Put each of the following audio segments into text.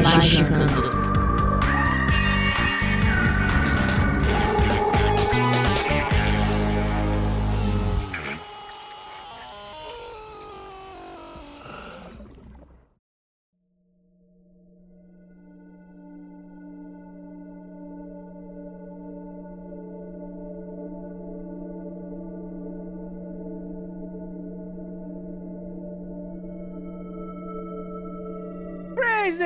Magicando. Praise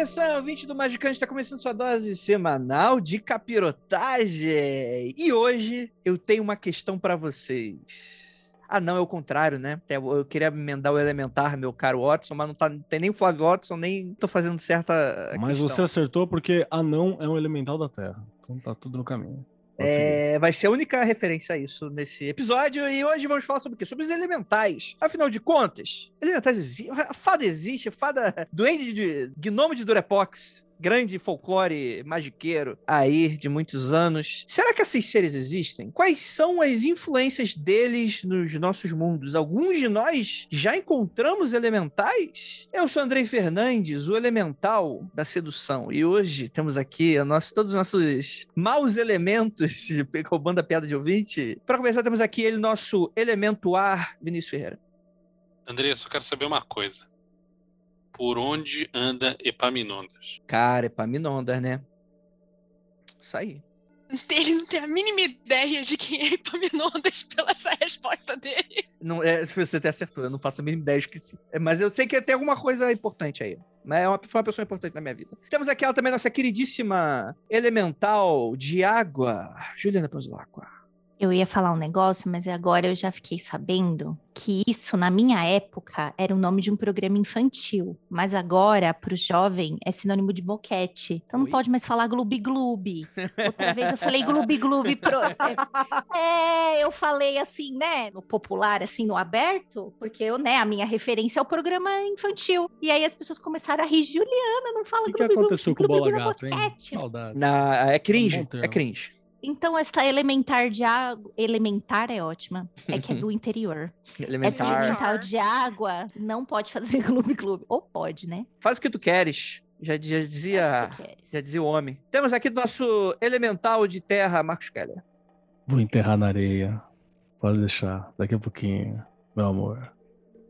atenção, ouvinte do Magicante, está começando sua dose semanal de capirotagem. E hoje eu tenho uma questão para vocês. Ah, não, é o contrário, né? Eu eu queria emendar o elementar, meu caro Watson, mas não, tá, não tem nem Flávio Watson, nem tô fazendo certa. Mas questão. você acertou porque anão é um elemental da Terra. Então tá tudo no caminho. É, vai ser a única referência a isso nesse episódio. E hoje vamos falar sobre o quê? Sobre os elementais. Afinal de contas, elementais existem. Fada existe, fada duende de gnomo de Durepox. Grande folclore magiqueiro aí de muitos anos. Será que esses seres existem? Quais são as influências deles nos nossos mundos? Alguns de nós já encontramos elementais? Eu sou Andrei Fernandes, o elemental da sedução. E hoje temos aqui nosso, todos os nossos maus elementos, roubando a piada de ouvinte. Para começar, temos aqui ele, nosso elemento ar, Vinícius Ferreira. André, eu só quero saber uma coisa. Por onde anda Epaminondas? Cara, Epaminondas, né? Isso aí. Ele não tem a mínima ideia de quem é Epaminondas pela essa resposta dele. Não, é, você até acertou, eu não faço a mínima ideia, esqueci. É, mas eu sei que tem alguma coisa importante aí. Mas é uma, foi uma pessoa importante na minha vida. Temos aqui ela também, nossa queridíssima elemental de água, Juliana Panzulacqua. Eu ia falar um negócio, mas agora eu já fiquei sabendo que isso, na minha época, era o nome de um programa infantil. Mas agora, para o jovem, é sinônimo de boquete. Então não Oi? pode mais falar glubi-glubi. Outra vez eu falei glubi-glubi. Pro... É, eu falei assim, né, no popular, assim, no aberto, porque eu, né, a minha referência é o programa infantil. E aí as pessoas começaram a rir, Juliana, não fala O que, que glubi-glubi. aconteceu com o Bola glubi-glubi Gato, hein? Saudades. Na, é cringe, É um bom termo. é cringe. Então, essa elementar de água. Elementar é ótima. É que é do interior. Essa Elementar. elemental de água não pode fazer clube-clube. Ou pode, né? Faz o que tu queres. Já, já dizia, Faz o que tu queres. já dizia o homem. Temos aqui nosso elemental de terra, Marcos Keller. Vou enterrar na areia. Pode deixar. Daqui a pouquinho, meu amor.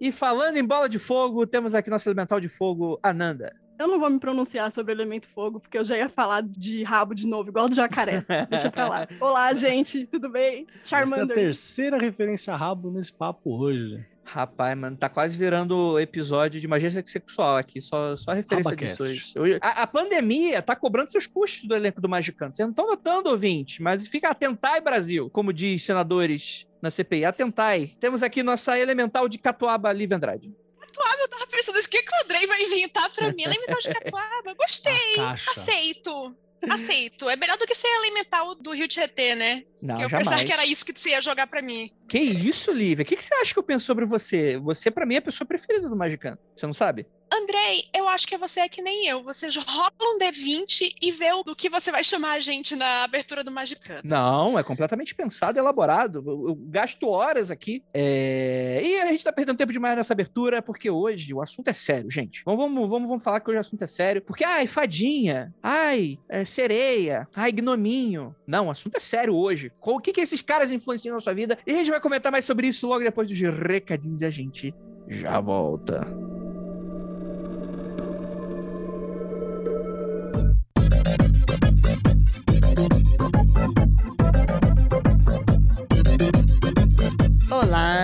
E falando em bola de fogo, temos aqui nosso elemental de fogo, Ananda. Eu não vou me pronunciar sobre elemento fogo, porque eu já ia falar de rabo de novo, igual do jacaré. Deixa pra lá. Olá, gente, tudo bem? Essa é a Charmander. terceira referência a rabo nesse papo hoje. Rapaz, mano, tá quase virando episódio de magia sexual aqui, só, só referência Rabacast. disso hoje. Hoje- A, a pandemia tá cobrando seus custos do elenco do Magicante. Vocês não estão notando, ouvinte, mas fica atentai, Brasil, como diz senadores na CPI, atentai. Temos aqui nossa elemental de Catuaba, Lívia Andrade. Catuaba, eu tava pensando, o que, que o Andrei vai inventar pra mim? Elemental de Catuaba. Gostei. Aceito. Aceito. É melhor do que ser elemental do Rio Tietê, né? Não, que eu jamais. pensava que era isso que tu ia jogar pra mim. Que isso, Lívia? O que, que você acha que eu penso sobre você? Você, pra mim, é a pessoa preferida do Magicante. Você não sabe? Andrei, eu acho que você é que nem eu. Você rola um D20 e vê o do que você vai chamar a gente na abertura do Magicano. Não, é completamente pensado e elaborado. Eu, gasto horas aqui. É, E a gente tá perdendo tempo demais nessa abertura, porque hoje o assunto é sério, gente. Vamos, vamos, vamos, vamos falar que hoje o assunto é sério. Porque, ai, fadinha, ai, é, sereia, ai, gnominho. Não, o assunto é sério hoje. O que, que esses caras influenciam na sua vida? E a gente vai comentar mais sobre isso logo depois dos recadinhos e a gente já volta.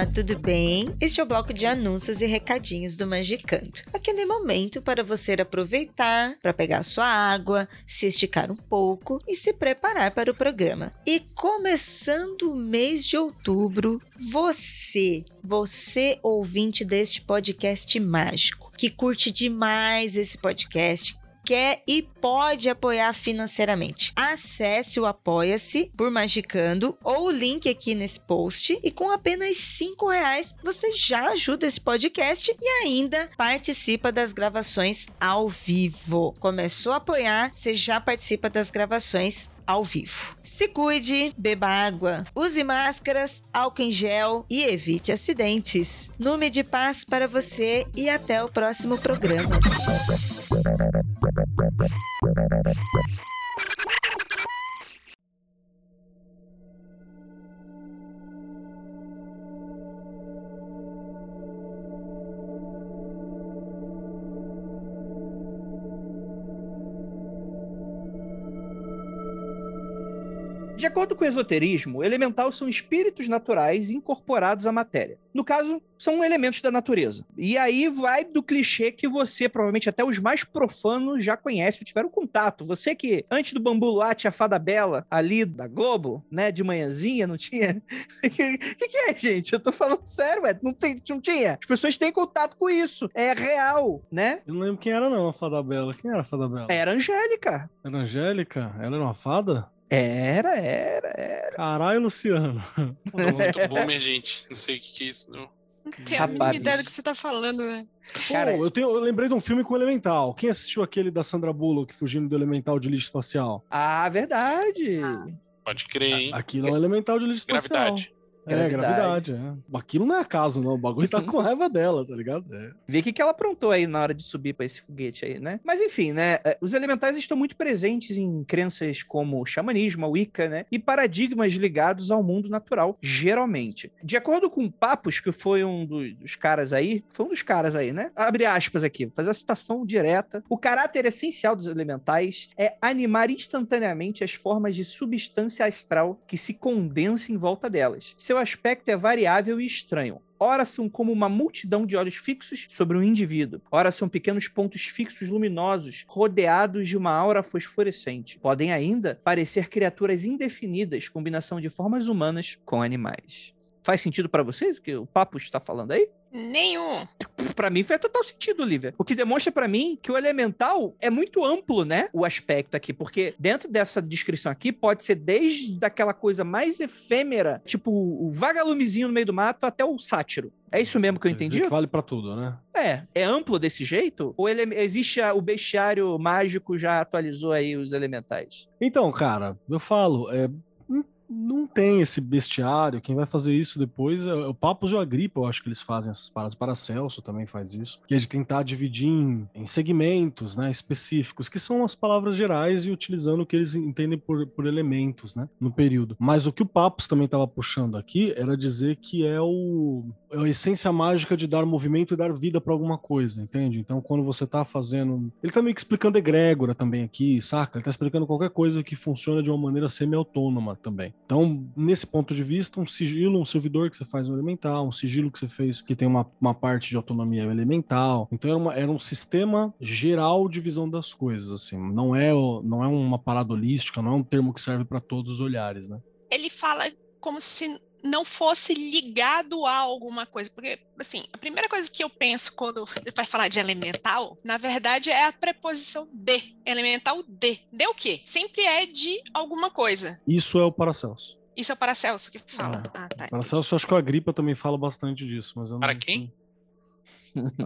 Olá, tudo bem? Este é o bloco de anúncios e recadinhos do Magicanto. Aquele momento para você aproveitar para pegar sua água, se esticar um pouco e se preparar para o programa. E começando o mês de outubro, você, você ouvinte deste podcast mágico, que curte demais esse podcast, quer e pode apoiar financeiramente. Acesse o Apoia-se por Magicando ou o link aqui nesse post e com apenas cinco reais você já ajuda esse podcast e ainda participa das gravações ao vivo. Começou a apoiar, você já participa das gravações ao vivo. Se cuide, beba água, use máscaras, álcool em gel e evite acidentes. Nume de paz para você e até o próximo programa. De acordo com o esoterismo, elemental são espíritos naturais incorporados à matéria. No caso, são elementos da natureza. E aí vai do clichê que você, provavelmente até os mais profanos, já conhecem, tiveram contato. Você que, antes do Bambu tinha a Fada Bela ali da Globo, né, de manhãzinha, não tinha? O que, que, é, gente? Eu tô falando sério, ué. Não, tem, não tinha. As pessoas têm contato com isso. É real, né? Eu não lembro quem era, não, a Fada Bela. Quem era a Fada Bela? Era Angélica. Era Angélica? Ela era uma fada? Era, era, era. Caralho, Luciano. Tô muito boomer, gente. Não sei o que, que é isso, não. Não tenho a mínima ideia do que você tá falando, né? Cara, Pô, eu, tenho, eu lembrei de um filme com Elemental. Quem assistiu aquele da Sandra Bullock fugindo do Elemental de lixo espacial? Ah, verdade. Pode crer, hein? Aquilo é um Elemental de lixo espacial. Gravidade. É, Gravidade. gravidade, é. Aquilo não é acaso, não. O bagulho tá com raiva dela, tá ligado? É. Vê o que, que ela aprontou aí na hora de subir para esse foguete aí, né? Mas enfim, né? eh, Os elementais estão muito presentes em crenças como o xamanismo, a Wicca, né? E paradigmas ligados ao mundo natural, geralmente. De acordo com Papos, que foi um dos, caras aí, foi um dos caras aí, né? Abre aspas aqui, vou fazer a citação direta. O caráter essencial dos elementais é animar instantaneamente as formas de substância astral que se condensam em volta delas. Seu aspecto é variável e estranho. Ora são como uma multidão de olhos fixos sobre um indivíduo. Ora são pequenos pontos fixos luminosos, rodeados de uma aura fosforescente. Podem ainda parecer criaturas indefinidas, combinação de formas humanas com animais. Faz sentido pra vocês o que o Papo está falando aí? Nenhum. Pra mim faz total sentido, Olivia. O que demonstra pra mim que o elemental é muito amplo, né? O aspecto aqui, porque dentro dessa descrição aqui pode ser desde aquela coisa mais efêmera, tipo o vagalumezinho no meio do mato, até o sátiro. É isso mesmo que eu entendi? que vale pra tudo, né? É, é amplo desse jeito? Ou ele, existe a- o bestiário mágico já atualizou aí os elementais? Então, cara, eu falo, é, não- tem esse bestiário. Quem vai fazer isso depois é o Papos e o Agripa, eu acho que eles fazem essas paradas. O Paracelso também faz isso. Que é de tentar dividir em, em segmentos né, específicos, que são as palavras gerais e utilizando o que eles entendem por, por elementos né, no período. Mas o que o Papos também estava puxando aqui era dizer que é, o, é a essência mágica de dar movimento e dar vida para alguma coisa, entende? Então, quando você tá fazendo. Ele tá meio que explicando egrégora também aqui, saca? Ele tá explicando qualquer coisa que funciona de uma maneira semi-autônoma também. Então, nesse ponto de vista, um sigilo, um servidor que você faz no elemental, um sigilo que você fez que tem uma, uma parte de autonomia elemental. Então, era, uma- era um sistema geral de visão das coisas, assim. Não é, não é uma parada holística, não é um termo que serve para todos os olhares, né? Ele fala como se não fosse ligado a alguma coisa. Porque, assim, a primeira coisa que eu penso quando ele vai falar de elemental, na verdade, é a preposição de. Elemental de. De o quê? Sempre é de alguma coisa. Isso é o Paracelso. Isso é o Paracelso que fala. Ah, tá. Paracelso, acho que a Agripa também fala bastante disso, mas eu não- Para quem?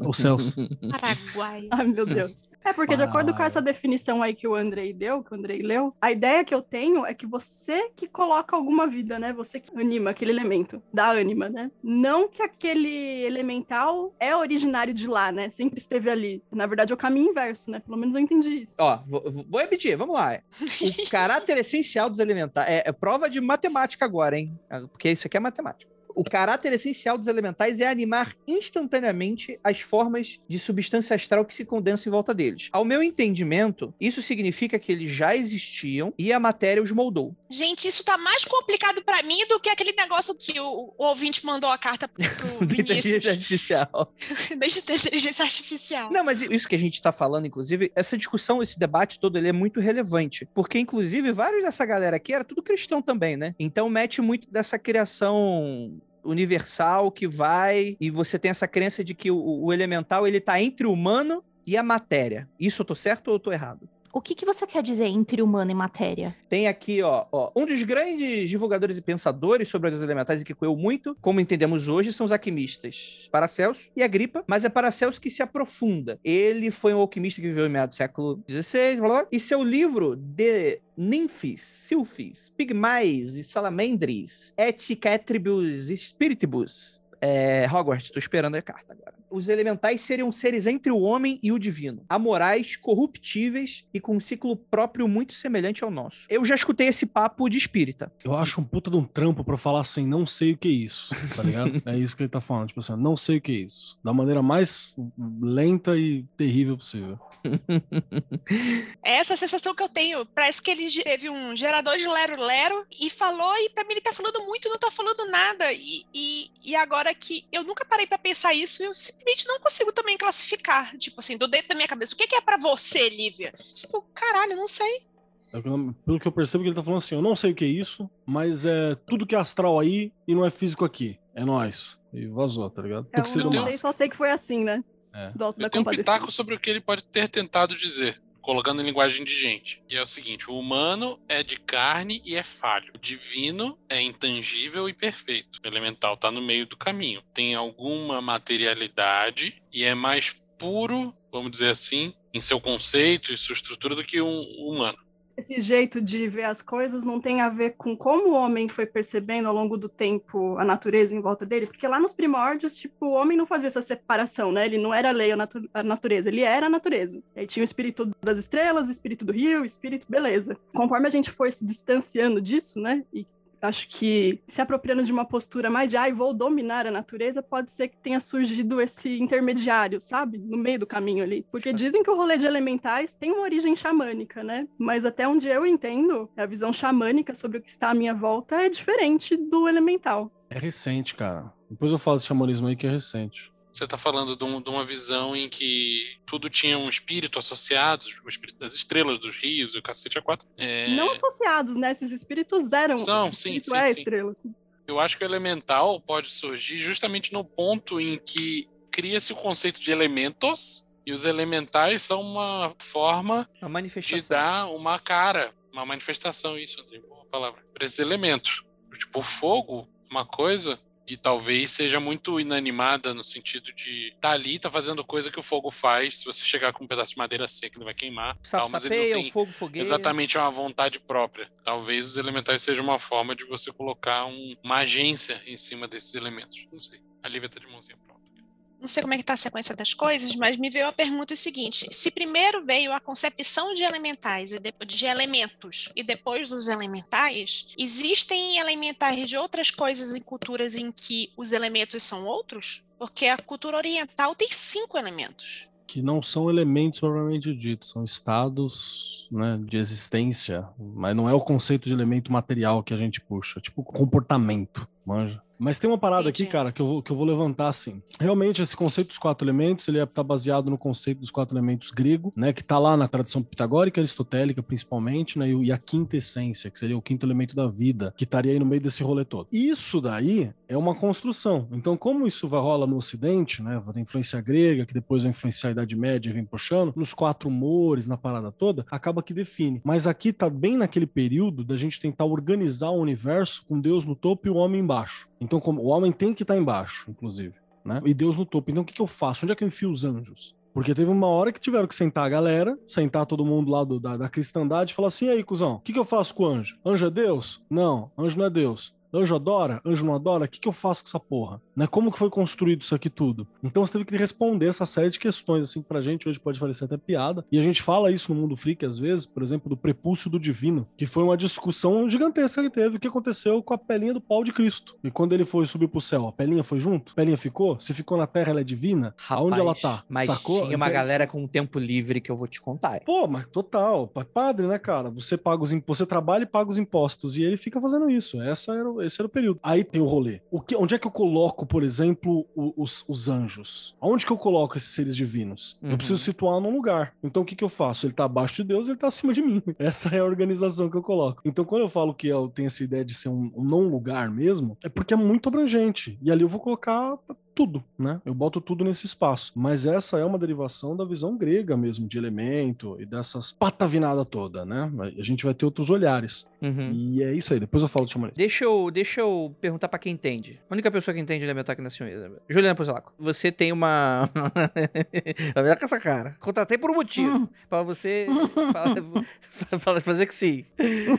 O Celso. Paraguai. Ai, meu Deus. É porque, de acordo com essa definição aí que o Andrei deu, que o Andrei leu, a ideia que eu tenho é que você que coloca alguma vida, né? Você que anima aquele elemento, dá ânima, né? Não que aquele elemental é originário de lá, né? Sempre esteve ali. Na verdade, é o caminho inverso, né? Pelo menos eu entendi isso. Ó, vou, vou repetir, vamos lá. O caráter essencial dos elementais. É, é prova de matemática agora, hein? Porque isso aqui é matemática. O caráter essencial dos elementais é animar instantaneamente as formas de substância astral que se condensam em volta deles. Ao meu entendimento, isso significa que eles já existiam e a matéria os moldou. Gente, isso tá mais complicado pra mim do que aquele negócio que o, o ouvinte mandou a carta pro Inteligência Vinícius artificial. desde inteligência artificial. Não, mas isso que a gente tá falando, inclusive, essa discussão, esse debate todo, ele é muito relevante. Porque, inclusive, vários dessa galera aqui era tudo cristão também, né? Então mete muito dessa criação universal que vai e você tem essa crença de que o, o elemental ele tá entre o humano e a matéria. Isso eu tô certo ou eu tô errado? O que, que você quer dizer entre humano e matéria? Tem aqui, ó, ó, um dos grandes divulgadores e pensadores sobre as elementais e que coeu muito, como entendemos hoje, são os alquimistas Paracelso e Agripa, mas é Paracelso que se aprofunda. Ele foi um alquimista que viveu em meados do século XVI, blá, blá, e seu livro de Ninfis, Silfis, Pigmais e Salamandres, Et Catribus Spiritibus, é, Hogwarts, tô esperando a carta agora. Os elementais seriam seres entre o homem e o divino, amorais, corruptíveis e com um ciclo próprio muito semelhante ao nosso. Eu já escutei esse papo de espírita. Eu acho um puta de um trampo pra falar assim, não sei o que é isso, tá ligado? é isso que ele tá falando, tipo assim, não sei o que é isso. Da maneira mais lenta e terrível possível. É essa a sensação que eu tenho. Parece que ele teve um gerador de lero-lero e falou, e pra mim ele tá falando muito, não tá falando nada. E, e, e agora que eu nunca parei pra pensar isso, eu simplesmente não consigo também classificar. Tipo assim, do dentro da minha cabeça. O que, que é pra você, Lívia? Tipo, caralho, não sei. É Pelo que eu percebo que ele tá falando assim, eu não sei o que é isso, mas é tudo que é astral aí e não é físico aqui. É nós. E vazou, tá ligado? É, Tem que ser não sei, só sei que foi assim, né? É. Do Alto da Eu tenho um pitaco sobre o que ele pode ter tentado dizer, colocando em linguagem de gente. E é o seguinte: o humano é de carne e é falho. O divino é intangível e perfeito. O elemental tá no meio do caminho. Tem alguma materialidade e é mais puro, vamos dizer assim, em seu conceito e sua estrutura do que um humano. Esse jeito de ver as coisas não tem a ver com como o homem foi percebendo ao longo do tempo a natureza em volta dele, porque lá nos primórdios, tipo, o homem não fazia essa separação, né? Ele não era lei a natu- a natureza, ele era a natureza. Aí tinha o espírito das estrelas, o espírito do rio, o espírito, beleza. Conforme a gente foi se distanciando disso, né? E acho que se apropriando de uma postura mais de, ai, vou dominar a natureza, pode ser que tenha surgido esse intermediário, sabe? No meio do caminho ali. Porque dizem que o rolê de elementais tem uma origem xamânica, né? Mas até onde eu entendo, a visão xamânica sobre o que está à minha volta é diferente do elemental. É recente, cara. Depois eu falo desse xamanismo aí que é recente. Você tá falando de, um- de uma visão em que tudo tinha um espírito associado, o espírito das estrelas, dos rios e o cacete a quatro. É, Não associados, né? Esses espíritos eram. São, sim, espírito sim, é sim. estrela. assim. Eu acho que o elemental pode surgir justamente no ponto em que cria-se o conceito de elementos e os elementais são uma forma A de dar uma cara, uma manifestação, isso, André, boa palavra, para esses elementos. Tipo, o fogo, uma coisa que talvez seja muito inanimada no sentido de tá ali, tá fazendo coisa que o fogo faz. Se você chegar com um pedaço de madeira seca, ele vai queimar. Sapo tal, mas ele sapeia, não o tem fogo fogueira. exatamente uma vontade própria. Talvez os elementais sejam uma forma de você colocar um- uma agência em cima desses elementos. Não sei. A Lívia tá de mãozinha. Não sei como é que está a sequência das coisas, mas me veio a pergunta o seguinte: se primeiro veio a concepção de elementais e depois de elementos e depois dos elementais, existem elementais de outras coisas em culturas em que os elementos são outros? Porque a cultura oriental tem cinco elementos. Que não são elementos propriamente ditos, são estados né, de existência, mas não é o conceito de elemento material que a gente puxa, tipo comportamento, manja. Mas tem uma parada aqui, Entendi. cara, que eu, vou, que eu vou levantar assim. Realmente, esse conceito dos quatro elementos, ele está baseado no conceito dos quatro elementos grego, né? Que tá lá na tradição pitagórica, aristotélica, principalmente, né? E, e a quinta essência, que seria o quinto elemento da vida, que estaria aí no meio desse rolê todo. Isso daí é uma construção. Então, como isso vai rola no Ocidente, né? Vai ter influência grega, que depois vai influenciar a Idade Média e vem puxando, nos quatro humores, na parada toda, acaba que define. Mas aqui tá bem naquele período da gente tentar organizar o universo com Deus no topo e o homem embaixo. Então, como o homem tem que estar embaixo, inclusive, né? E Deus no topo. Então, o que, que eu faço? Onde é que eu enfio os anjos? Porque teve uma hora que tiveram que sentar a galera, sentar todo mundo lá do- da, da cristandade e falar assim: e aí, cuzão, o que, que eu faço com o anjo? Anjo é Deus? Não, anjo não é Deus. Anjo adora? Anjo não adora? O que, que eu faço com essa porra? Né? Como que foi construído isso aqui tudo? Então você teve que responder essa série de questões, assim, que pra gente hoje pode parecer até piada. E a gente fala isso no mundo freak, às vezes, por exemplo, do prepúcio do divino, que foi uma discussão gigantesca que teve, o que aconteceu com a pelinha do pau de Cristo. E quando ele foi subir pro céu, a pelinha foi junto? A pelinha ficou? Se ficou na terra, ela é divina? Aonde ela tá? Mas Sacou? tinha uma Então- galera com tempo livre que eu vou te contar. Pô, mas total, pa- padre, né, cara? Você paga os impostos, você trabalha e paga os impostos, e ele fica fazendo isso. Essa era, o- esse era o período. Aí tem o rolê. O que, onde é que eu coloco, por exemplo, os, os anjos? Aonde que eu coloco esses seres divinos? Uhum. Eu preciso situar num lugar. Então o que, que eu faço? Ele tá abaixo de Deus, ele tá acima de mim. Essa é a organização que eu coloco. Então quando eu falo que eu tenho essa ideia de ser um, um não lugar mesmo, é porque é muito abrangente. E ali eu vou colocar tudo, né? Eu boto tudo nesse espaço. Mas essa é uma derivação da visão grega mesmo, de elemento e dessas patavinada toda, né? A gente vai ter outros olhares. Uhum. E é isso aí, depois eu falo do xamanismo. Deixa eu, deixa eu perguntar pra quem entende. A única pessoa que entende elementar aqui nessa mesa. Juliana Pozelaco, você tem uma. Vai ver com essa cara. Contratei por um motivo. Pra você fa- fa- fazer que sim.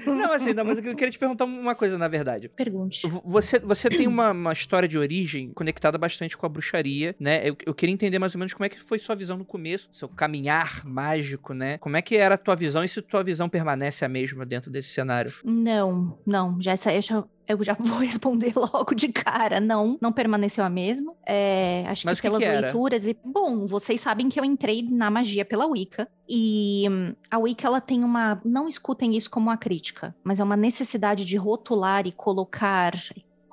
Não, assim, não, mas eu queria te perguntar uma coisa, na verdade. Pergunte. Você, você tem uma, uma história de origem conectada bastante com a bruxaria, né? Eu, eu queria entender mais ou menos como é que foi sua visão no começo, seu caminhar mágico, né? Como é que era a tua visão e se tua visão permanece a mesma dentro desse cenário? Não, não, já essa eu já, eu já vou responder logo de cara. Não, não permaneceu a mesma. É, acho Mas que que pelas que leituras e bom, vocês sabem que eu entrei na magia pela Wicca e hum, a Wicca ela tem uma, não escutem isso como uma crítica, mas é uma necessidade de rotular e colocar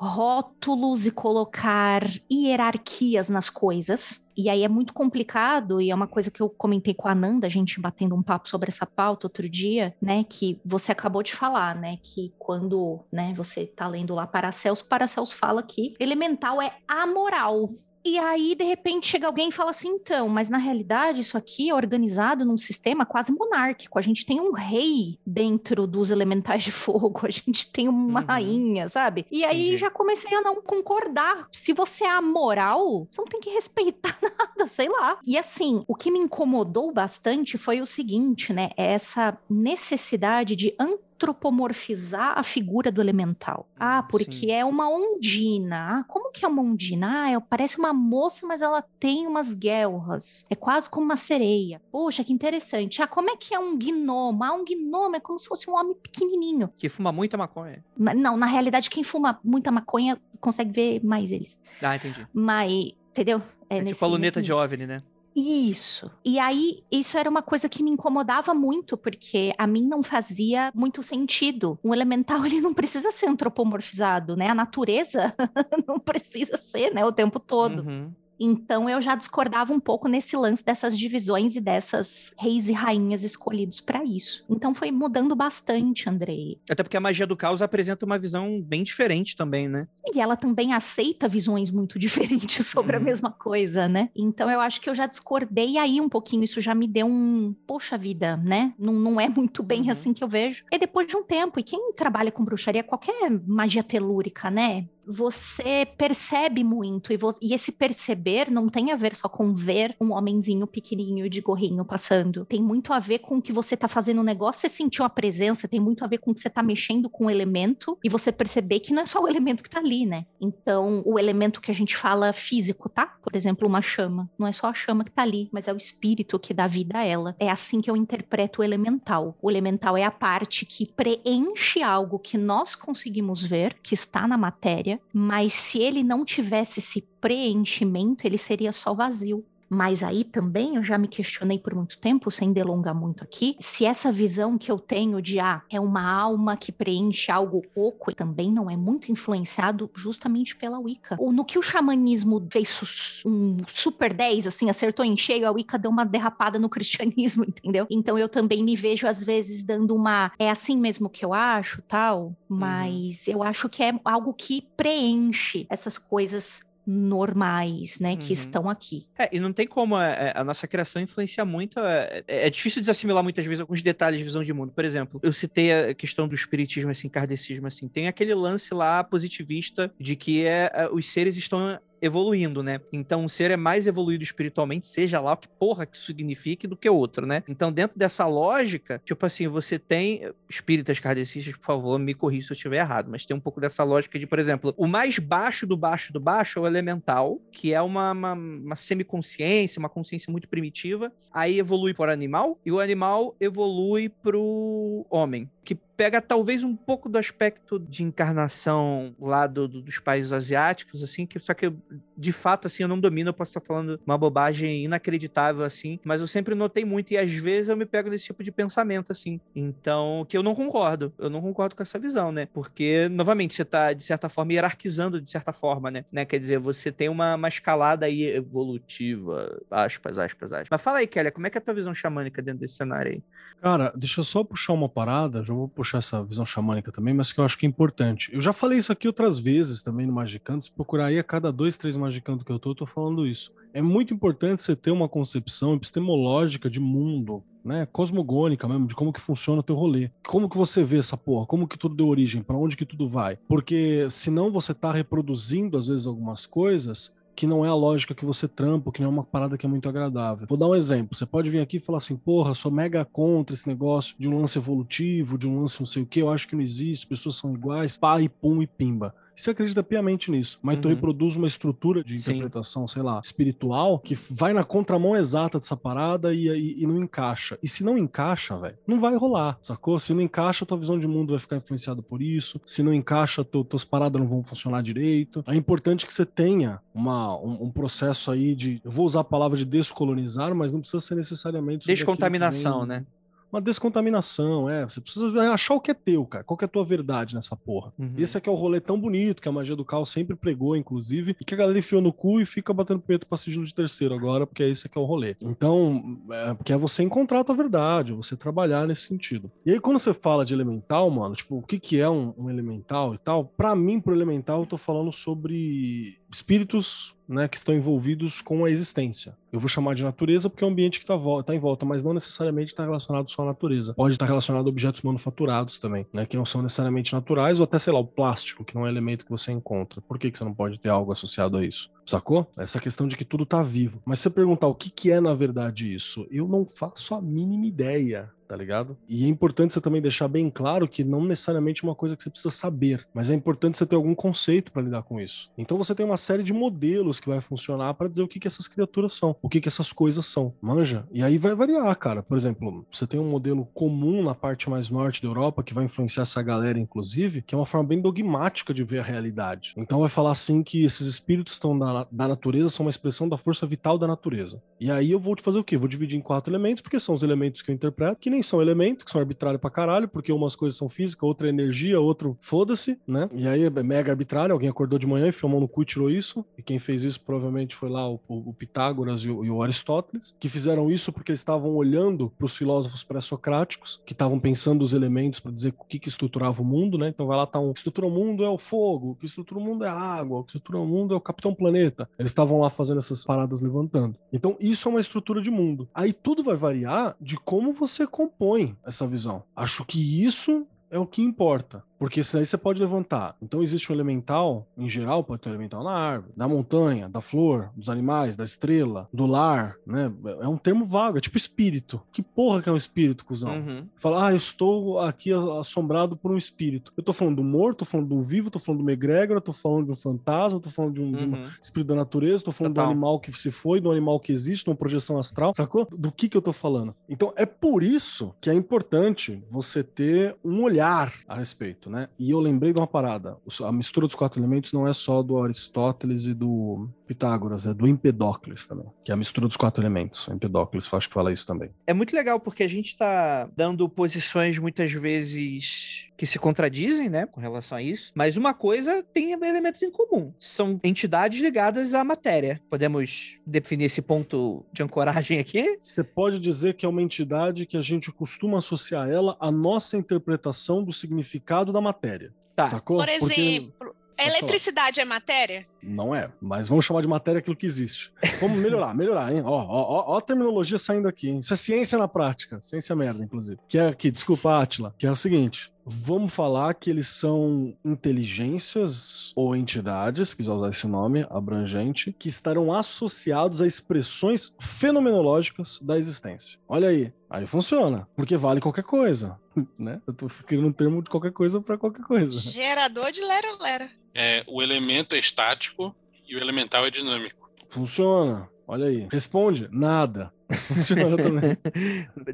rótulos e colocar hierarquias nas coisas. E aí é muito complicado, e é uma coisa que eu comentei com a Nanda, a gente batendo um papo sobre essa pauta outro dia, né? Que você acabou de falar, né? Que quando né, você tá lendo lá Paracelso, Paracelso fala que elemental é amoral. E aí, de repente, chega alguém e fala assim: então, mas na realidade, isso aqui é organizado num sistema quase monárquico. A gente tem um rei dentro dos elementais de fogo, a gente tem uma Uhum. rainha, sabe? E aí Entendi. já comecei a não concordar. Se você é amoral, você não tem que respeitar nada, sei lá. E assim, o que me incomodou bastante foi o seguinte, né? Essa necessidade de antropomorfizar a figura do elemental. Ah, porque sim. é uma ondina. Ah, como que é uma ondina? Ah, é- parece uma moça, mas ela tem umas guelras. É quase como uma sereia. Poxa, que interessante. Ah, como é que é um gnomo? Ah, um gnomo é como se fosse um homem pequenininho. Que fuma muita maconha. Ma- Não, na realidade, quem fuma muita maconha consegue ver mais eles. Ah, entendi. Mas, entendeu? É, nesse- tipo a luneta nesse de OVNI, né? Isso. E aí, isso era uma coisa que me incomodava muito, porque a mim não fazia muito sentido. Um elemental, ele não precisa ser antropomorfizado, né? A natureza não precisa ser, né? O tempo todo. Uhum. Então, eu já discordava um pouco nesse lance dessas divisões e dessas reis e rainhas escolhidos para isso. Então, foi mudando bastante, Andrei. Até porque a magia do caos apresenta uma visão bem diferente também, né? E ela também aceita visões muito diferentes sobre a Uhum. mesma coisa, né? Então eu acho que eu já discordei aí um pouquinho, isso já me deu um, poxa vida, né? Não, não é muito bem Uhum. assim que eu vejo. E depois de um tempo, e quem trabalha com bruxaria, qualquer magia telúrica, né? Você percebe muito, e, vo- e esse perceber não tem a ver só com ver um homenzinho pequenininho de gorrinho passando. Tem muito a ver com o que você tá fazendo um negócio, você sentiu a presença, tem muito a ver com que você tá mexendo com o elemento, e você perceber que não é só o elemento que tá ali, né? Então, o elemento que a gente fala físico, tá? Por exemplo, uma chama. Não é só a chama que tá ali, mas é o espírito que dá vida a ela. É assim que eu interpreto o elemental. O elemental é a parte que preenche algo que nós conseguimos ver, que está na matéria, mas se ele não tivesse esse preenchimento, ele seria só vazio. Mas aí também eu já me questionei por muito tempo, sem delongar muito aqui, se essa visão que eu tenho de ah, é uma alma que preenche algo oco também não é muito influenciado justamente pela Wicca. Ou no que o xamanismo fez um super 10, assim, acertou em cheio, a Wicca deu uma derrapada no cristianismo, entendeu? Então eu também me vejo às vezes dando uma é assim mesmo que eu acho, tal, mas eu acho que é algo que preenche essas coisas normais, né, que Uhum. estão aqui. É, e não tem como é, é, a nossa criação influenciar muito. É, é difícil desassimilar muitas vezes alguns detalhes de visão de mundo. Por exemplo, eu citei a questão do espiritismo, assim, kardecismo, assim. Tem aquele lance lá positivista de que é, os seres estão evoluindo, né? Então, um ser é mais evoluído espiritualmente, seja lá o que porra que signifique, do que outro, né? Então, dentro dessa lógica, tipo assim, você tem espíritas kardecistas, por favor, me corrija se eu estiver errado, mas tem um pouco dessa lógica de, por exemplo, o mais baixo do baixo do baixo é o elemental, que é uma, uma, uma semiconsciência, uma consciência muito primitiva, aí evolui para o animal, e o animal evolui para o homem, que pega talvez um pouco do aspecto de encarnação lá do- do- dos países asiáticos, assim, que só que de fato, assim, eu não domino, eu posso estar falando uma bobagem inacreditável, assim, mas eu sempre notei muito e às vezes eu me pego desse tipo de pensamento, assim. Então, que eu não concordo, eu não concordo com essa visão, né? Porque, novamente, você tá, de certa forma, hierarquizando de certa forma, né? né? Quer dizer, você tem uma, uma escalada aí evolutiva, aspas, aspas, aspas. Mas fala aí, Kelly, como é que é a tua visão xamânica dentro desse cenário aí? Cara, deixa eu só puxar uma parada, já vou puxar puxar essa visão xamânica também, mas que eu acho que é importante. Eu já falei isso aqui outras vezes também no Magicanto. Se procurar aí a cada dois, três Magicanto que eu tô, eu tô falando isso. É muito importante você ter uma concepção epistemológica de mundo, né, cosmogônica mesmo, de como que funciona o teu rolê. Como que você vê essa porra? Como que tudo deu origem? Para onde que tudo vai? Porque senão você tá reproduzindo às vezes algumas coisas que não é a lógica que você trampa, que não é uma parada que é muito agradável. Vou dar um exemplo. Você pode vir aqui e falar assim, porra, sou mega contra esse negócio de um lance evolutivo, de um lance não sei o que, eu acho que não existe, pessoas são iguais, pá e pum e pimba. E você acredita piamente nisso, mas tu Uhum. reproduz uma estrutura de Sim. interpretação, sei lá, espiritual, que vai na contramão exata dessa parada e, e, e não encaixa. E se não encaixa, velho, não vai rolar, sacou? Se não encaixa, tua visão de mundo vai ficar influenciada por isso. Se não encaixa, teu, tuas paradas não vão funcionar direito. É importante que você tenha uma, um, um processo aí de. Eu vou usar a palavra de descolonizar, mas não precisa ser necessariamente. Descontaminação, vem- né? Uma descontaminação, é. Você precisa achar o que é teu, cara. Qual que é a tua verdade nessa porra? Uhum. Esse aqui é o rolê tão bonito que a magia do caos sempre pregou, inclusive, e que a galera enfiou no cu e fica batendo punheta pra sigilo de terceiro agora, porque é esse que é o rolê. Então, é, porque é você encontrar a tua verdade, é você trabalhar nesse sentido. E aí, quando você fala de elemental, mano, tipo, o que que é um, um elemental e tal, pra mim, pro elemental, eu tô falando sobre espíritos né, que estão envolvidos com a existência. Eu vou chamar de natureza porque é um ambiente que está em volta, mas não necessariamente está relacionado só à natureza. Pode estar relacionado a objetos manufaturados também, né, que não são necessariamente naturais, ou até, sei lá, o plástico, que não é elemento que você encontra. Por que, que você não pode ter algo associado a isso? Sacou? Essa questão de que tudo está vivo. Mas se você perguntar o que, que é, na verdade, isso, eu não faço a mínima ideia tá ligado? E é importante você também deixar bem claro que não necessariamente é uma coisa que você precisa saber, mas é importante você ter algum conceito para lidar com isso. Então você tem uma série de modelos que vai funcionar para dizer o que, que essas criaturas são, o que, que essas coisas são, manja? E aí vai variar, cara. Por exemplo, você tem um modelo comum na parte mais norte da Europa que vai influenciar essa galera, inclusive, que é uma forma bem dogmática de ver a realidade. Então vai falar assim que esses espíritos estão da, da natureza são uma expressão da força vital da natureza. E aí eu vou te fazer o quê? Vou dividir em quatro elementos, porque são os elementos que eu interpreto, que nem são elementos, que são arbitrários pra caralho, porque umas coisas são física, outra é energia, outro foda-se, né? E aí é mega arbitrário, alguém acordou de manhã e filmou no cu e tirou isso, e quem fez isso provavelmente foi lá o, o- o Pitágoras e o, e o Aristóteles, que fizeram isso porque eles estavam olhando para os filósofos pré-socráticos, que estavam pensando os elementos para dizer o que, que estruturava o mundo, né? Então vai lá, tá um, o que estrutura o mundo é o fogo, o que estrutura o mundo é a água, o que estrutura o mundo é o Capitão Planeta. Eles estavam lá fazendo essas paradas levantando. Então isso é uma estrutura de mundo. Aí tudo vai variar de como você compõe essa visão. Acho que isso é o que importa. Porque isso aí você pode levantar. Então existe um elemental, em geral, pode ter um elemental na árvore, da montanha, da flor, dos animais, da estrela, do lar, né? É um termo vago, é tipo espírito. Que porra que é um espírito, cuzão? Uhum. Fala, ah, eu estou aqui assombrado por um espírito. Eu tô falando do morto, tô falando um vivo, tô falando de uma egrégora, tô falando de um fantasma, tô falando de um, de um Uhum. espírito da natureza, tô falando Total. do animal que se foi, do animal que existe, de uma projeção astral, sacou? Do que que eu tô falando? Então é por isso que é importante você ter um olhar a respeito, né? E eu lembrei de uma parada. A mistura dos quatro elementos não é só do Aristóteles e do Pitágoras, é do Empedócles também, que é a mistura dos quatro elementos. O Empedócles acho que fala isso também. É muito legal porque a gente tá dando posições muitas vezes que se contradizem, né, com relação a isso. Mas uma coisa tem elementos em comum. São entidades ligadas à matéria. Podemos definir esse ponto de ancoragem aqui? Você pode dizer que é uma entidade que a gente costuma associar ela à nossa interpretação do significado da matéria. Tá. Sacou? Por Porque exemplo, a eletricidade é matéria? não é, mas vamos chamar de matéria aquilo que existe. Vamos melhorar, melhorar, hein? Ó, ó, ó, ó a terminologia saindo aqui, hein? Isso é ciência na prática. Ciência merda, inclusive. Que é aqui, desculpa, Atila, que é o seguinte. Vamos falar que eles são inteligências ou entidades, quiser usar esse nome abrangente, que estarão associados a expressões fenomenológicas da existência. Olha aí, aí funciona, porque vale qualquer coisa, né? Eu tô criando um termo de qualquer coisa para qualquer coisa. Gerador de lero-lero. É, o elemento é estático e o elemental é dinâmico. Funciona. Olha aí. Responde? Nada. Mas Funciona também.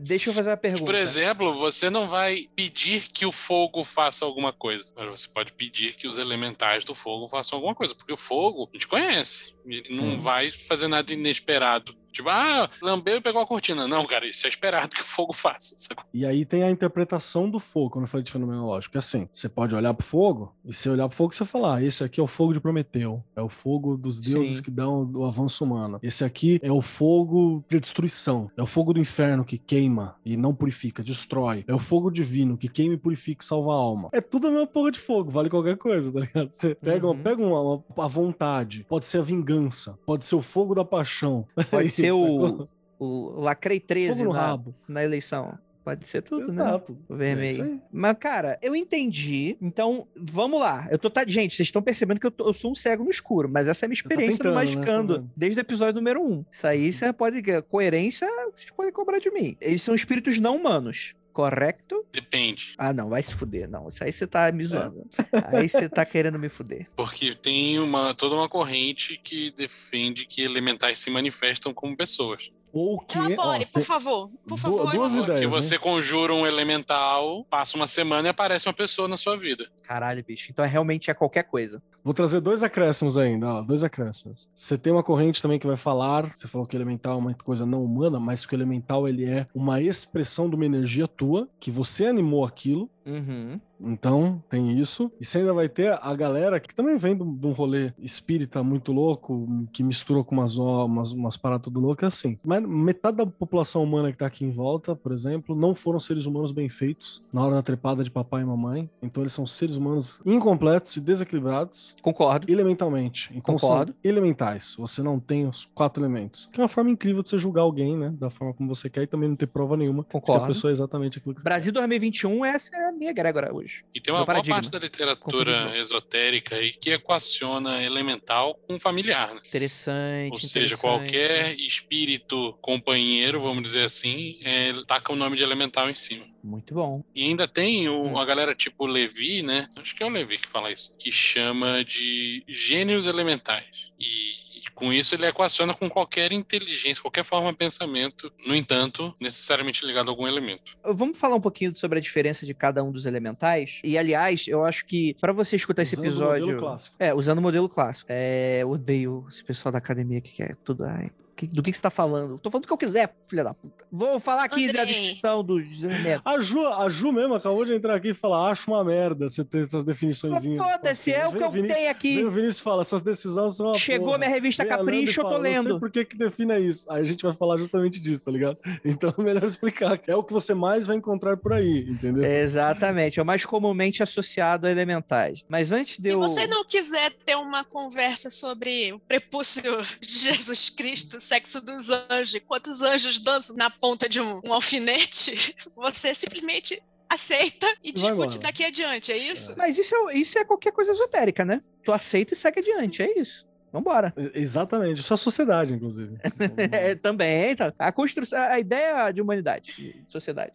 Deixa eu fazer uma pergunta. Por exemplo, você não vai pedir que o fogo faça alguma coisa, mas você pode pedir que os elementais do fogo façam alguma coisa, porque o fogo a gente conhece. Ele não Sim. vai fazer nada inesperado. Tipo, ah, lambeu e pegou a cortina. Não, cara, isso é esperado que o fogo faça. sacou? E aí tem a interpretação do fogo, quando eu falei de fenomenológico. Que assim, você pode olhar pro fogo, e se olhar pro fogo, você falar, ah, esse aqui é o fogo de Prometeu. É o fogo dos deuses Sim. que dão o avanço humano. Esse aqui é o fogo da destruição. É o fogo do inferno que queima e não purifica, destrói. É o fogo divino que queima e purifica e salva a alma. É tudo a mesma porra de fogo, vale qualquer coisa, tá ligado? Você pega, Uhum. pega uma, uma- a vontade, pode ser a vingança, pode ser o fogo da paixão. Pode ser o, o Lacrei 13 fogo no na, rabo. na eleição. Pode ser tudo, né? Exato. O É isso vermelho. aí. Mas, cara, eu entendi. Então, vamos lá. Eu tô. tá- Gente, vocês estão percebendo que eu, tô- eu sou um cego no escuro, mas essa é a minha Você tá experiência tentando, no né? Magicando, vendo. desde o episódio número 1. Isso aí você pode. Coerência, vocês podem cobrar de mim. Eles são espíritos não humanos. Correto? Depende. Ah, não, vai se fuder. Não, isso aí você tá É. me zoando. Aí você tá querendo me fuder. Porque tem uma, toda uma corrente que defende que elementais se manifestam como pessoas. Ou que. Elabore, ó, por favor. Por favor, duas ideias. que né? você conjura um elemental, passa uma semana e aparece uma pessoa na sua vida. Caralho, bicho. Então é realmente é qualquer coisa. Vou trazer dois acréscimos ainda, ó, dois acréscimos. Você tem uma corrente também que vai falar, você falou que o elemental é uma coisa não humana, mas que o elemental ele é uma expressão de uma energia tua, que você animou aquilo, Uhum. então, tem isso. E você ainda vai ter a galera que também vem de um rolê espírita muito louco, que misturou com umas, umas, umas paradas tudo loucas, assim. Mas metade da população humana que tá aqui em volta, por exemplo, não foram seres humanos bem feitos na hora da trepada de papai e mamãe. Então, eles são seres humanos incompletos e desequilibrados. Concordo. Elementalmente. Então Concordo. elementais. Você não tem os quatro elementos. Que é uma forma incrível de você julgar alguém, né? Da forma como você quer e também não ter prova nenhuma. de Que a Concordo. pessoa é exatamente aquilo que você Brasil 2021, essa é a minha egrégora hoje. E tem uma boa parte da literatura esotérica aí que equaciona elemental com familiar, né? Interessante. Ou seja, interessante. qualquer espírito companheiro, vamos dizer assim, é, taca o nome de elemental em cima. Muito bom. E ainda tem o- Hum. a galera tipo Levi, né? Acho que é o Levi que fala isso, que chama de gênios elementais. E com isso ele equaciona com qualquer inteligência, qualquer forma de pensamento, no entanto, necessariamente ligado a algum elemento. Vamos falar um pouquinho sobre a diferença de cada um dos elementais. E, aliás, eu acho que para você escutar esse Usando o modelo episódio. clássico. É, usando o modelo clássico. É, odeio esse pessoal da academia que quer tudo. Ai, do que, que você tá falando? Tô falando do que eu quiser, filha da puta. Vou falar aqui da Andrei. descrição dos elementos. A Ju, a Ju mesmo acabou de entrar aqui e falar: acho uma merda você ter essas definições. Foda-se, é o que eu tenho aqui. O Vinícius fala: essas decisões são uma Chegou porra. minha revista Vem Capricho, eu tô fala, Não sei lendo. por que que define isso. Aí a gente vai falar justamente disso, tá ligado? Então é melhor explicar. que É o que você mais vai encontrar por aí, entendeu? Exatamente, é o mais comumente associado a elementais. Mas antes de Se eu. você não quiser ter uma conversa sobre o prepúcio de Jesus Cristo, sexo dos anjos, e quantos anjos dançam na ponta de um, um alfinete, você simplesmente aceita e vai discute embora. daqui adiante, é isso? Mas isso é, isso é qualquer coisa esotérica, né? Tu aceita e segue adiante, é isso. Vambora. Exatamente. Isso é a sociedade, inclusive. É, também, tá. A construção, a ideia de humanidade, de sociedade.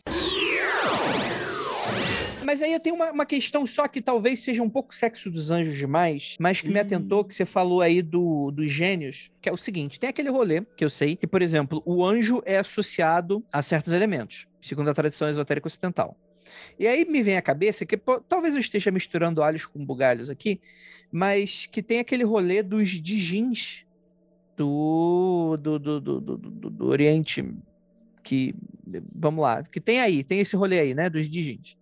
Mas aí eu tenho uma, uma questão só que talvez seja um pouco sexo dos anjos demais, mas que me Ih. atentou, que você falou aí do, dos gênios, que é o seguinte, tem aquele rolê que eu sei, que, por exemplo, o anjo é associado a certos elementos, segundo a tradição esotérica ocidental. E aí me vem à cabeça que pô, talvez eu esteja misturando alhos com bugalhos aqui, mas que tem aquele rolê dos dijins do, do, do, do, do, do- do Oriente, que, vamos lá, que tem aí, tem esse rolê aí, né, dos dijins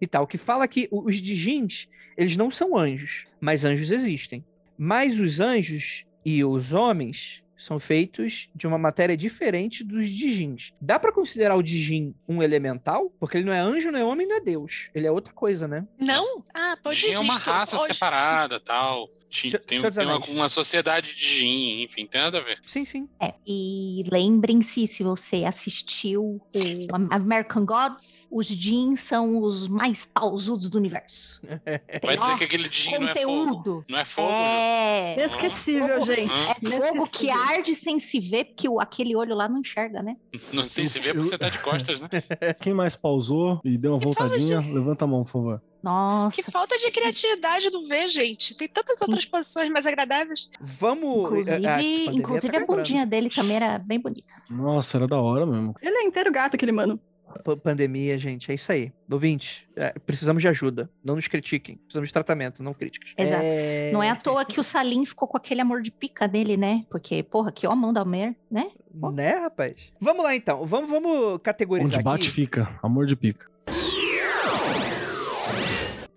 e tal, que fala que os dijins, eles não são anjos, mas anjos existem. Mas os anjos e os homens são feitos de uma matéria diferente dos dijins. Dá pra considerar o dijin um elemental? Porque ele não é anjo, não é homem, não é Deus. Ele é outra coisa, né? Não? Ah, pode Jin é uma raça Hoje- separada tal. Tem, tem uma, uma sociedade de Jin, enfim, tem nada a ver. Sim, sim. É, e lembrem-se, se você assistiu o American Gods, os jeans são os mais pausudos do universo. Tem, Vai dizer ó, que aquele Jin não é fogo. Não é fogo. É, Inesquecível, Fogo- gente. é fogo que Inesquecível. arde sem se ver, porque o- aquele olho lá não enxerga, né? Não sei se vê porque você tá de costas, né? Quem mais pausou e deu uma Que voltadinha, de- levanta a mão, por favor. Nossa, Que falta de criatividade do V, gente. Tem tantas outras posições mais agradáveis. Vamos. inclusive, a- a inclusive tá a bundinha dele também era bem bonita. Nossa, era da hora mesmo. Ele é inteiro gato, aquele mano. Pa- Pandemia, gente, é isso aí. Ouvinte, é, precisamos de ajuda. Não nos critiquem. Precisamos de tratamento, não críticas. Exato. É, Não é à toa que o Salim ficou com aquele amor de pica dele, né? Porque, porra, que ó mão da Mer, né? Né, rapaz? Vamos lá então. Vamos, vamos categorizar Onde bate, aqui. fica. Amor de pica.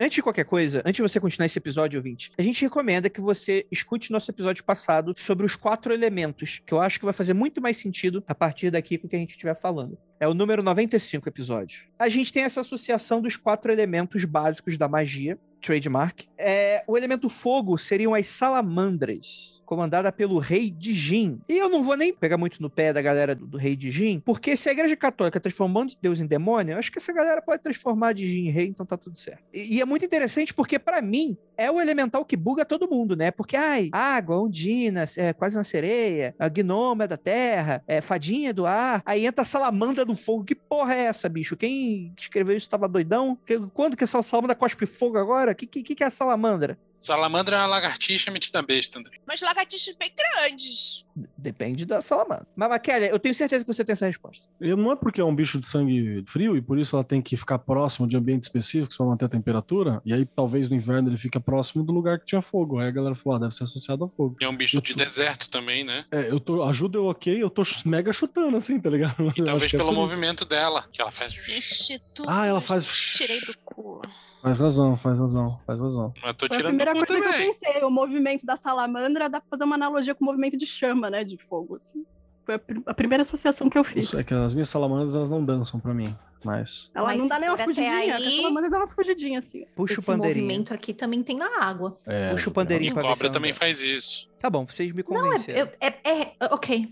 Antes de qualquer coisa, antes de você continuar esse episódio, ouvinte, a gente recomenda que você escute nosso episódio passado sobre os quatro elementos, que eu acho que vai fazer muito mais sentido a partir daqui com o que a gente estiver falando. É o número 95 episódio. A gente tem essa associação dos quatro elementos básicos da magia, trademark. É, o elemento fogo seriam as salamandras, comandada pelo rei de Jin. E eu não vou nem pegar muito no pé da galera do, do rei de Jin, porque se a igreja católica transformando Deus em demônio, eu acho que essa galera pode transformar de Jin em rei, então tá tudo certo. E, e é muito interessante porque, para mim, é o elemental que buga todo mundo, né? Porque, ai, água, ondina, é quase uma sereia, a gnoma é da terra, é fadinha do ar, aí entra a salamandra do fogo. Que porra é essa, bicho? Quem escreveu isso tava doidão? Que- quando que essa salamandra cospe fogo agora? Que, que, que é a salamandra? Salamandra é uma lagartixa metida besta, André. Mas lagartixas bem grandes. Depende da salamandra. Mas, Kelly, eu tenho certeza que você tem essa resposta. E não é porque é um bicho de sangue frio e por isso ela tem que ficar próximo de ambientes específicos para manter a temperatura. E aí talvez no inverno ele fica próximo do lugar que tinha fogo. Aí a galera falou, ah, deve ser associado a fogo. E é um bicho de deserto também, né? É, eu tô. Ajuda eu ok, eu tô mega chutando assim, tá ligado? Mas E eu talvez é pelo isso. movimento dela, que ela faz. Instituto. Ah, ela faz- Tirei do cu. Faz razão, faz razão, faz razão. Mas tô Foi a tirando do primeira coisa que eu também. pensei. O movimento da salamandra dá pra fazer uma analogia com o movimento de chama, né? De fogo, assim. Foi a, pr- a primeira associação que eu fiz. É que as minhas salamandras elas não dançam pra mim, mas. Ela Mas não dá nem uma fugidinha. aí- A salamandra dá umas fugidinhas, assim. Puxa Esse o pandeirinho. movimento aqui também tem na água. É, Puxa o pandeirinho E pra cobra também faz isso. Tá bom, vocês me Não, é, convenceram. é, é, é- Ok.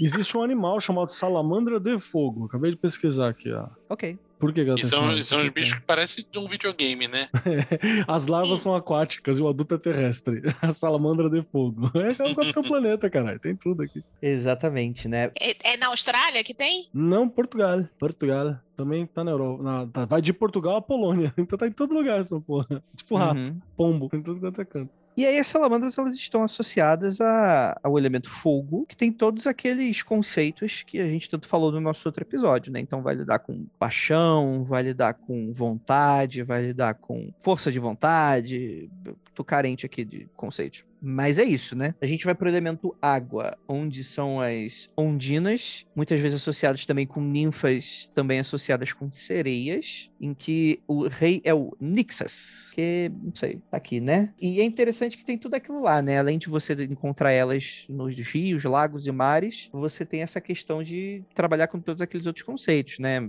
Existe um animal chamado salamandra de fogo. Acabei de pesquisar aqui, ó. Ok. Por que, que ela E tá são, são que bichos que parecem de um videogame, né? As larvas são aquáticas e o adulto é terrestre. A salamandra de fogo. É o Capitão Planeta, caralho. Tem tudo aqui. Exatamente, né? É, é na Austrália que tem? Não, Portugal. Portugal. Também tá na Europa. na- tá- vai de Portugal a Polônia. Então tá em todo lugar essa porra. Tipo rato, Uhum. pombo. Em tudo quanto é canto. E aí as salamandras elas estão associadas a- ao elemento fogo, que tem todos aqueles conceitos que a gente tanto falou no nosso outro episódio, né? Então vai lidar com paixão, vai lidar com vontade, vai lidar com força de vontade. Tô carente aqui de conceitos. Mas é isso, né? A gente vai pro elemento água, onde são as ondinas, muitas vezes associadas também com ninfas, também associadas com sereias, em que o rei é o Nixas, que, não sei, tá aqui, né? E é interessante que tem tudo aquilo lá, né? Além de você encontrar elas nos rios, lagos e mares, você tem essa questão de trabalhar com todos aqueles outros conceitos, né?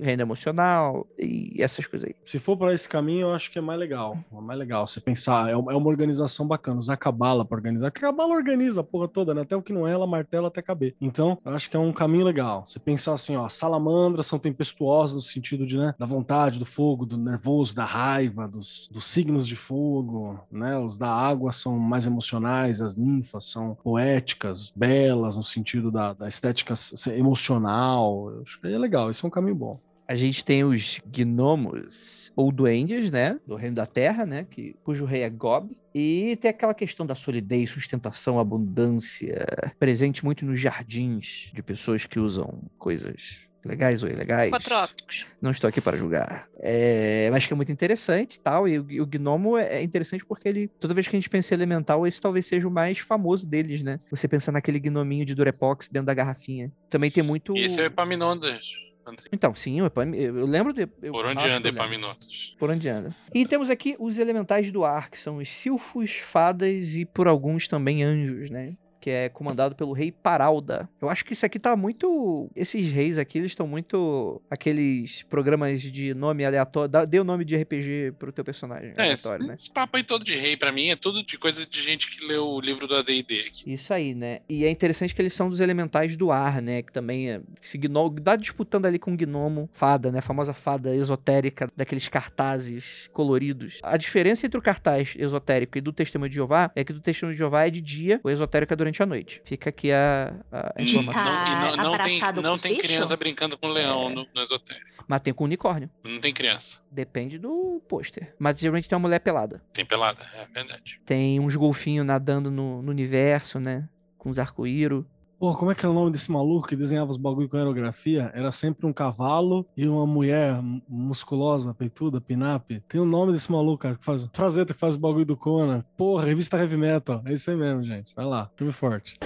Reino emocional e essas coisas aí. Se for para esse caminho, eu acho que é mais legal. É mais legal você pensar. É uma é organização bacana. Usar cabala para organizar. A cabala organiza a porra toda, né? Até o que não é, ela martela até caber. Então, eu acho que é um caminho legal. Você pensar assim, ó, salamandras são tempestuosas no sentido de, né, da vontade, do fogo, do nervoso, da raiva, dos, dos signos de fogo, né? Os da água são mais emocionais, as ninfas são poéticas, belas, no sentido da, da estética emocional. Eu acho que é legal. Esse é um caminho bom. A gente tem os gnomos, ou duendes, né? Do reino da terra, né? Que, cujo rei é Gob. E tem aquela questão da solidez, sustentação, abundância, presente muito nos jardins de pessoas que usam coisas legais ou ilegais. Psicotrópicos. Não estou aqui para julgar. É, mas que é muito interessante e tal. E o, o gnomo é é interessante porque ele, toda vez que a gente pensa em elemental, esse talvez seja o mais famoso deles, né? Você pensar naquele gnominho de Durepox dentro da garrafinha. Também tem muito. E esse é Epaminondas. Então, sim, eu, eu lembro de. eu Por onde anda. Epaminondas? Por onde anda. E temos aqui os elementais do ar, que são os silfos, fadas e por alguns também anjos, né? Que é comandado pelo rei Paralda. Eu acho que isso aqui tá muito. Esses reis aqui, eles estão muito. Aqueles programas de nome aleatório. Dá- Dê o nome de RPG pro teu personagem. É, esse, aleatório, né? esse papo aí todo de rei, pra mim, é tudo de coisa de gente que leu o livro do AD&D aqui. Isso aí, né? E é interessante que eles são dos elementais do ar, né? Que também é. Que se gno... Dá disputando ali com o gnomo, fada, né? A famosa fada esotérica daqueles cartazes coloridos. A diferença entre o cartaz esotérico e do Testemunho de Jeová é que do Testemunho de Jeová é de dia, o esotérico é durante a noite. Fica aqui a, a Tá informação. Não, e não, não tem, abraçado não tem criança brincando com leão É. no, no esotérico. Mas tem com unicórnio. Não tem criança. Depende do pôster. Mas geralmente tem uma mulher pelada. Tem pelada, é verdade. Tem uns golfinhos nadando no, no universo, né? Com os arco-íro. Pô, como é que é o nome desse maluco que desenhava os bagulho com aerografia? Era sempre um cavalo e uma mulher mu- musculosa, peituda, pinap. Tem o nome desse maluco, cara, que faz. Frazeta que faz o bagulho do Conan. Porra, revista Heavy Metal. É isso aí mesmo, gente. Vai lá, filme forte.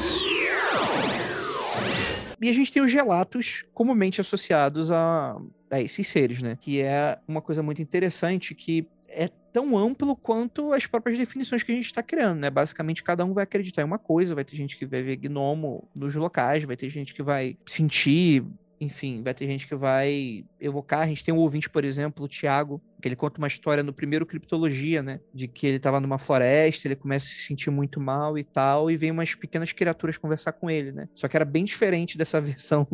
E a gente tem os gelatos comumente associados a, a esses seres, né? Que é uma coisa muito interessante que é tão amplo quanto as próprias definições que a gente está criando, né? Basicamente, cada um vai acreditar em uma coisa, vai ter gente que vai ver gnomo nos locais, vai ter gente que vai sentir, enfim, vai ter gente que vai evocar. A gente tem um ouvinte, por exemplo, o Thiago, que ele conta uma história no primeiro Criptologia, né? De que ele estava numa floresta, ele começa a se sentir muito mal e tal, e vem umas pequenas criaturas conversar com ele, né? Só que era bem diferente dessa versão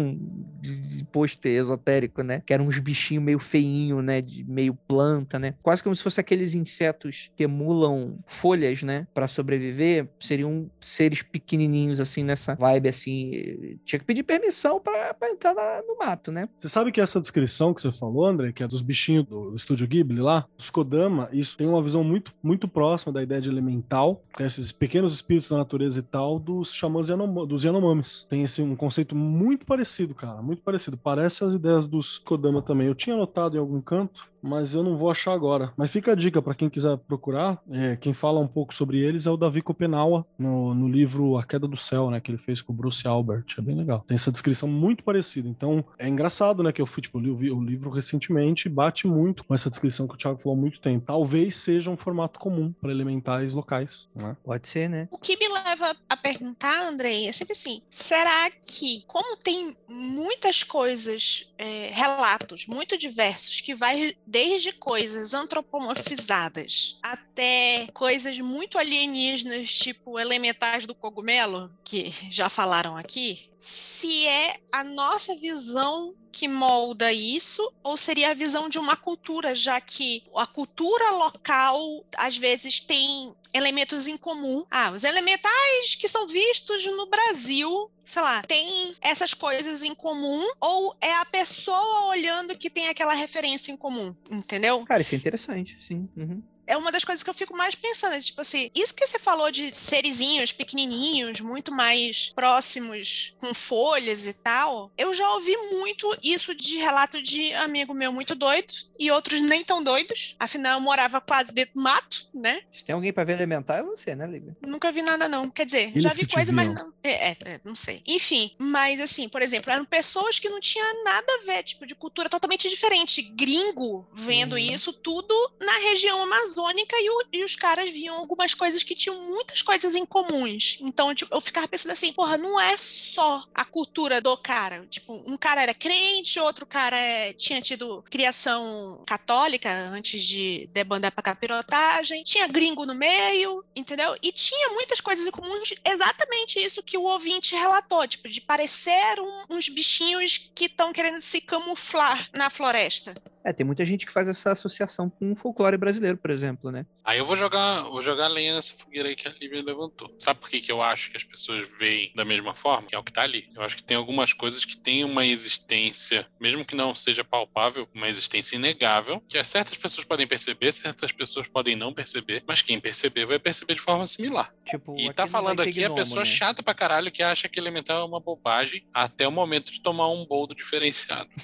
de, pôster esotérico, né? Que eram uns bichinhos meio feinho, né? De meio planta, né? Quase como se fosse aqueles insetos que emulam folhas, né? Para sobreviver, seriam seres pequenininhos, assim, nessa vibe, assim. Tinha que pedir permissão para entrar na, no mato, né? Você sabe que essa descrição que você falou, André, que é dos bichinhos do estúdio Ghibli lá, os Kodama, isso tem uma visão muito, muito próxima da ideia de elemental, esses pequenos espíritos da natureza e tal, dos xamãs Yanom dos Yanomamis. Tem esse um conceito muito parecido, cara, muito parecido. Parece as ideias dos Kodama também. Eu tinha notado em algum canto, mas eu não vou achar agora. Mas fica a dica para quem quiser procurar. É, quem fala um pouco sobre eles é o Davi Kopenawa, no, no livro A Queda do Céu, né? Que ele fez com o Bruce Albert. É bem legal. Tem essa descrição muito parecida. Então, é engraçado, né? Que eu fui, tipo, eu li o livro recentemente e bate muito com essa descrição que o Thiago falou há muito tempo. Talvez seja um formato comum para elementais locais, né? Pode ser, né? O que me leva a perguntar, Andrei, é sempre assim: será que, como tem muitas coisas, é, relatos muito diversos, que vai desde coisas antropomorfizadas até coisas muito alienígenas, tipo elementais do cogumelo, que já falaram aqui, se é a nossa visão que molda isso ou seria a visão de uma cultura, já que a cultura local às vezes tem elementos em comum. Ah, os elementais que são vistos no Brasil sei lá, tem essas coisas em comum ou é a pessoa olhando que tem aquela referência em comum, entendeu? Cara, isso é interessante, sim. Uhum é uma das coisas que eu fico mais pensando. É, tipo assim, isso que você falou de serizinhos pequenininhos, muito mais próximos, com folhas e tal, eu já ouvi muito isso de relato de amigo meu muito doido e outros nem tão doidos. Afinal, eu morava quase dentro do mato, né? Se tem alguém para ver elementar, é você, né, Lívia? Nunca vi nada, não. Quer dizer, Eles já vi coisa, mas não. É, é, é, não sei. Enfim, mas assim, por exemplo, eram pessoas que não tinham nada a ver, tipo, de cultura totalmente diferente. Gringo vendo uhum. isso tudo na região amazônica e, o, e, os caras viam algumas coisas que tinham muitas coisas em comuns. Então, tipo, eu ficava pensando assim, porra, não é só a cultura do cara. Tipo, um cara era crente, outro cara é, tinha tido criação católica antes de debandar pra capirotagem, tinha gringo no meio, entendeu? E tinha muitas coisas em comuns, exatamente isso que o ouvinte relatou, tipo, de parecer um, uns bichinhos que estão querendo se camuflar na floresta. É, tem muita gente que faz essa associação com o folclore brasileiro, por exemplo, né? Aí eu vou jogar, vou jogar lenha nessa fogueira aí que a Lívia levantou. Sabe por que, que eu acho que as pessoas veem da mesma forma? Que é o que tá ali. Eu acho que tem algumas coisas que têm uma existência, mesmo que não seja palpável, uma existência inegável, que certas pessoas podem perceber, certas pessoas podem não perceber, mas quem perceber vai perceber de forma similar. Tipo, e tá falando aqui gnomo, a pessoa né? chata pra caralho que acha que elemental é uma bobagem até o momento de tomar um boldo diferenciado.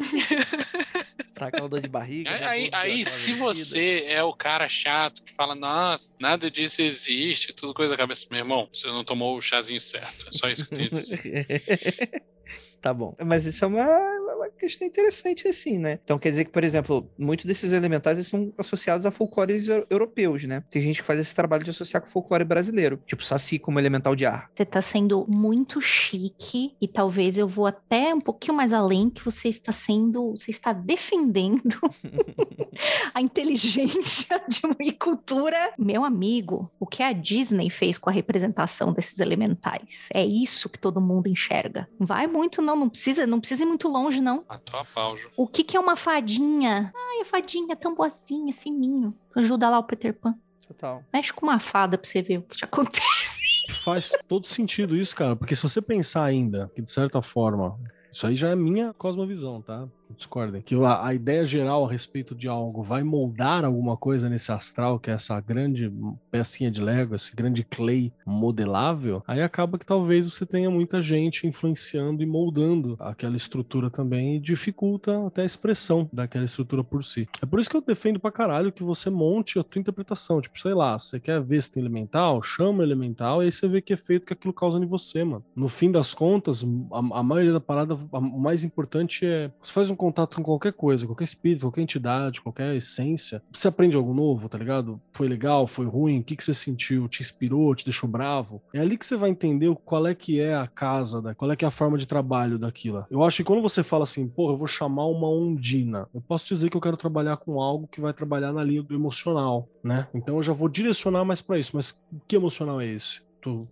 tá com dor de barriga. Aí, aí, aí se você é o cara chato que fala, nossa, nada disso existe, tudo coisa da cabeça, meu irmão, você não tomou o chazinho certo. É só isso que eu tenho dizer. tá bom. Mas isso é uma questão interessante, assim, né? Então quer dizer que, por exemplo, muitos desses elementais são associados a folclores europeus, né? Tem gente que faz esse trabalho de associar com folclore brasileiro, tipo Saci como elemental de ar. Você tá sendo muito chique e talvez eu vou até um pouquinho mais além que você está sendo, você está defendendo a inteligência de uma cultura. Meu amigo, o que a Disney fez com a representação desses elementais? É isso que todo mundo enxerga. Vai muito não, não precisa, não precisa ir muito longe não. Matou a pau, Ju. O que que é uma fadinha? Ai, a fadinha é tão boazinha, sininho. Ajuda lá o Peter Pan. Total. Mexe com uma fada pra você ver o que te acontece. Faz todo sentido isso, cara, porque se você pensar ainda que de certa forma, isso aí já é minha cosmovisão, tá? Discordem, que a, a, ideia geral a respeito de algo vai moldar alguma coisa nesse astral, que é essa grande pecinha de Lego, esse grande clay modelável, aí acaba que talvez você tenha muita gente influenciando e moldando aquela estrutura também e dificulta até a expressão daquela estrutura por si. É por isso que eu defendo pra caralho que você monte a tua interpretação. Tipo, sei lá, você quer ver se tem elemental, chama elemental, e aí você vê que efeito que aquilo causa em você, mano. No fim das contas, a, a maioria da parada, a, o mais importante é você faz um contato com qualquer coisa, qualquer espírito, qualquer entidade, qualquer essência. Você aprende algo novo, tá ligado? Foi legal, foi ruim, o que, que você sentiu? Te inspirou, te deixou bravo? É ali que você vai entender qual é que é a casa, da, qual é que é a forma de trabalho daquilo. Eu acho que quando você fala assim, pô, eu vou chamar uma ondina, eu posso dizer que eu quero trabalhar com algo que vai trabalhar na linha do emocional, né? Então eu já vou direcionar mais para isso. Mas que emocional é esse?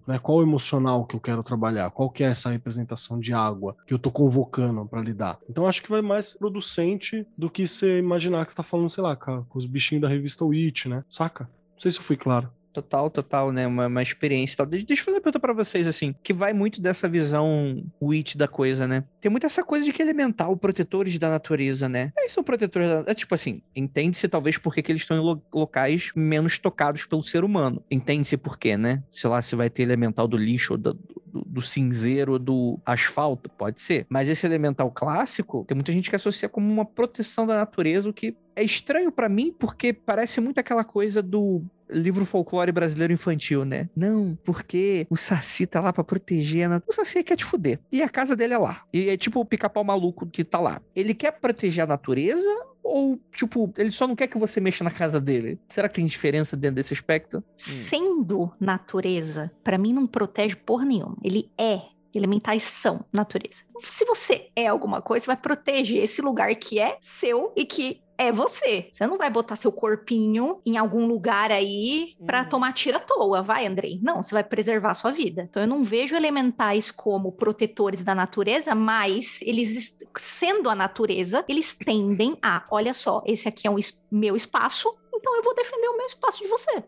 Né, qual o emocional que eu quero trabalhar, qual que é essa representação de água que eu tô convocando para lidar. Então acho que vai mais producente do que você imaginar que você tá falando, sei lá, com os bichinhos da revista Witch, né? Saca? Não sei se eu fui claro. Total, total, né? Uma, uma experiência tal. Deixa, eu fazer uma pergunta pra vocês, assim, que vai muito dessa visão witch da coisa, né? Tem muito essa coisa de que elemental, protetores da natureza, né? Eles são protetores da... É tipo assim, entende-se talvez porque que eles estão em lo locais menos tocados pelo ser humano. Entende-se por quê, né? Sei lá, se vai ter elemental do lixo ou do, do, do cinzeiro do asfalto, pode ser. Mas esse elemental clássico, tem muita gente que associa como uma proteção da natureza, o que é estranho para mim porque parece muito aquela coisa do livro folclore brasileiro infantil, né? Não, porque o Saci tá lá pra proteger a. O Saci quer te fuder. E a casa dele é lá. E é tipo o pica-pau maluco que tá lá. Ele quer proteger a natureza ou, tipo, ele só não quer que você mexa na casa dele? Será que tem diferença dentro desse aspecto? Sendo natureza, para mim não protege por nenhuma. Ele é Elementais são natureza. Se você é alguma coisa, você vai proteger esse lugar que é seu e que é você. Você não vai botar seu corpinho em algum lugar aí para uhum. tomar tira à toa, vai, Andrei? Não, você vai preservar a sua vida. Então eu não vejo elementais como protetores da natureza, mas eles sendo a natureza, eles tendem a, olha só, esse aqui é um es meu espaço, então eu vou defender o meu espaço de você.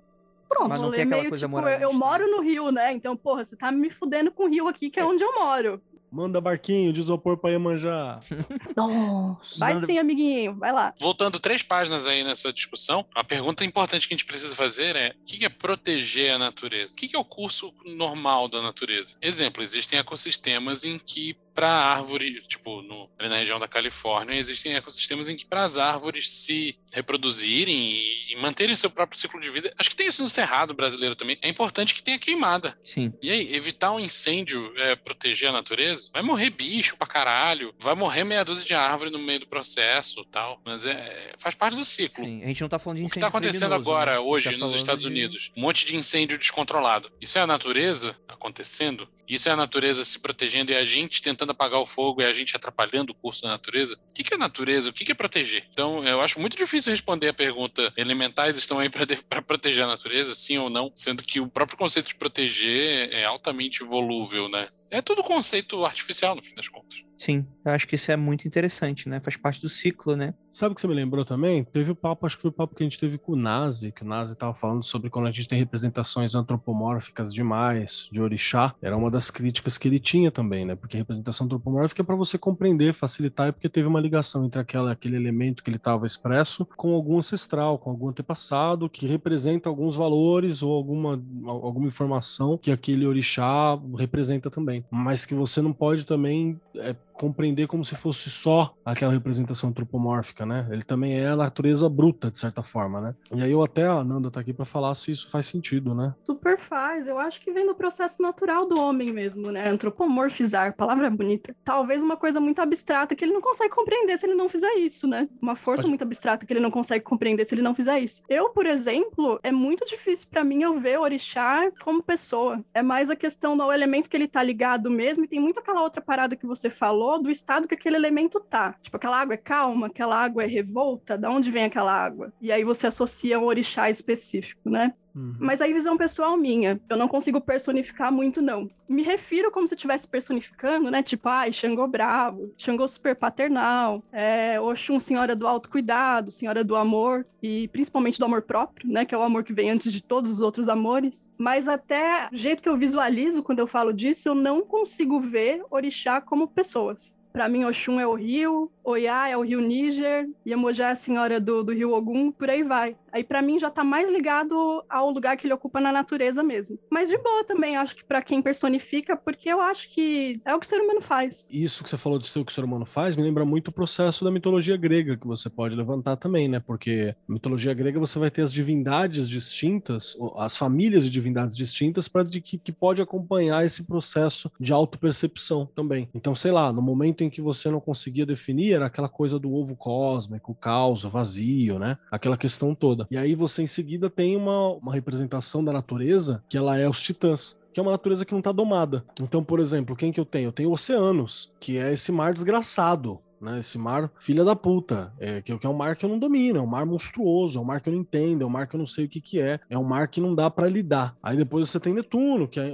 Pronto. Mas não tem aquela coisa tipo, eu, eu moro no Rio, né? Então, porra, você tá me fudendo com o Rio aqui, que é, é. onde eu moro. Manda barquinho de isopor pra Iemanjá. Nossa. Vai sim, amiguinho. Vai lá. Voltando três páginas aí nessa discussão, a pergunta importante que a gente precisa fazer é: o que é proteger a natureza? O que é o curso normal da natureza? Exemplo: existem ecossistemas em que para árvore, tipo, no, ali na região da Califórnia, existem ecossistemas em que para as árvores se reproduzirem e, e, manterem seu próprio ciclo de vida, acho que tem isso no cerrado brasileiro também, é importante que tenha queimada. Sim. E aí, evitar um incêndio, é, proteger a natureza, vai morrer bicho pra caralho, vai morrer meia dúzia de árvore no meio do processo tal, mas é, faz parte do ciclo. Sim, a gente não tá falando de incêndio O que tá acontecendo agora, né? hoje, tá nos Estados de... Unidos? Um monte de incêndio descontrolado. Isso é a natureza acontecendo? Isso é a natureza se protegendo e a gente tentando apagar o fogo e a gente atrapalhando o curso da natureza. O que é natureza? O que é proteger? Então, eu acho muito difícil responder a pergunta: elementais estão aí para proteger a natureza, sim ou não? Sendo que o próprio conceito de proteger é altamente volúvel, né? É tudo conceito artificial, no fim das contas. Sim, eu acho que isso é muito interessante, né? Faz parte do ciclo, né? Sabe o que você me lembrou também? Teve o papo, acho que foi o papo que a gente teve com o Nazi, que o Nazi estava falando sobre quando a gente tem representações antropomórficas demais de orixá. Era uma das críticas que ele tinha também, né? Porque representação antropomórfica é para você compreender, facilitar, e porque teve uma ligação entre aquela, aquele elemento que ele estava expresso com algum ancestral, com algum antepassado que representa alguns valores ou alguma, alguma informação que aquele orixá representa também. Mas que você não pode também é, compreender como se fosse só aquela representação antropomórfica, né? Ele também é a natureza bruta, de certa forma, né? E aí eu até, a Nanda tá aqui para falar se isso faz sentido, né? Super faz. Eu acho que vem do processo natural do homem mesmo, né? Antropomorfizar, palavra bonita. Talvez uma coisa muito abstrata que ele não consegue compreender se ele não fizer isso, né? Uma força muito abstrata que ele não consegue compreender se ele não fizer isso. Eu, por exemplo, é muito difícil para mim eu ver o orixá como pessoa. É mais a questão do elemento que ele tá ligado mesmo, e tem muito aquela outra parada que você falou, do estado que aquele elemento tá. Tipo, aquela água é calma, aquela água é revolta, da onde vem aquela água? E aí você associa um orixá específico, né? Uhum. Mas aí, visão pessoal minha, eu não consigo personificar muito, não. Me refiro como se eu estivesse personificando, né? Tipo, ai, Xangô bravo, Xangô super paternal, é, Oxum, senhora do autocuidado, senhora do amor, e principalmente do amor próprio, né? Que é o amor que vem antes de todos os outros amores. Mas até o jeito que eu visualizo quando eu falo disso, eu não consigo ver orixá como pessoas. Pra mim, Oxum é o rio, Oiá é o rio Níger, Iemoja é a senhora do, do rio Ogum, por aí vai. Aí pra mim já tá mais ligado ao lugar que ele ocupa na natureza mesmo. Mas de boa também, acho que pra quem personifica, porque eu acho que é o que o ser humano faz. Isso que você falou de ser o que o ser humano faz me lembra muito o processo da mitologia grega que você pode levantar também, né? Porque na mitologia grega você vai ter as divindades distintas, as famílias de divindades distintas para que, que pode acompanhar esse processo de autopercepção também. Então, sei lá, no momento em que você não conseguia definir, era aquela coisa do ovo cósmico, o caos, o vazio, né? Aquela questão toda. E aí você em seguida tem uma, uma representação da natureza que ela é os titãs que é uma natureza que não está domada. Então, por exemplo, quem que eu tenho? Eu tenho oceanos, que é esse mar desgraçado, né? Esse mar, filha da puta, é, que, que é um mar que eu não domino, é um mar monstruoso, é um mar que eu não entendo, é um mar que eu não sei o que que é, é um mar que não dá para lidar. Aí depois você tem Netuno, que é,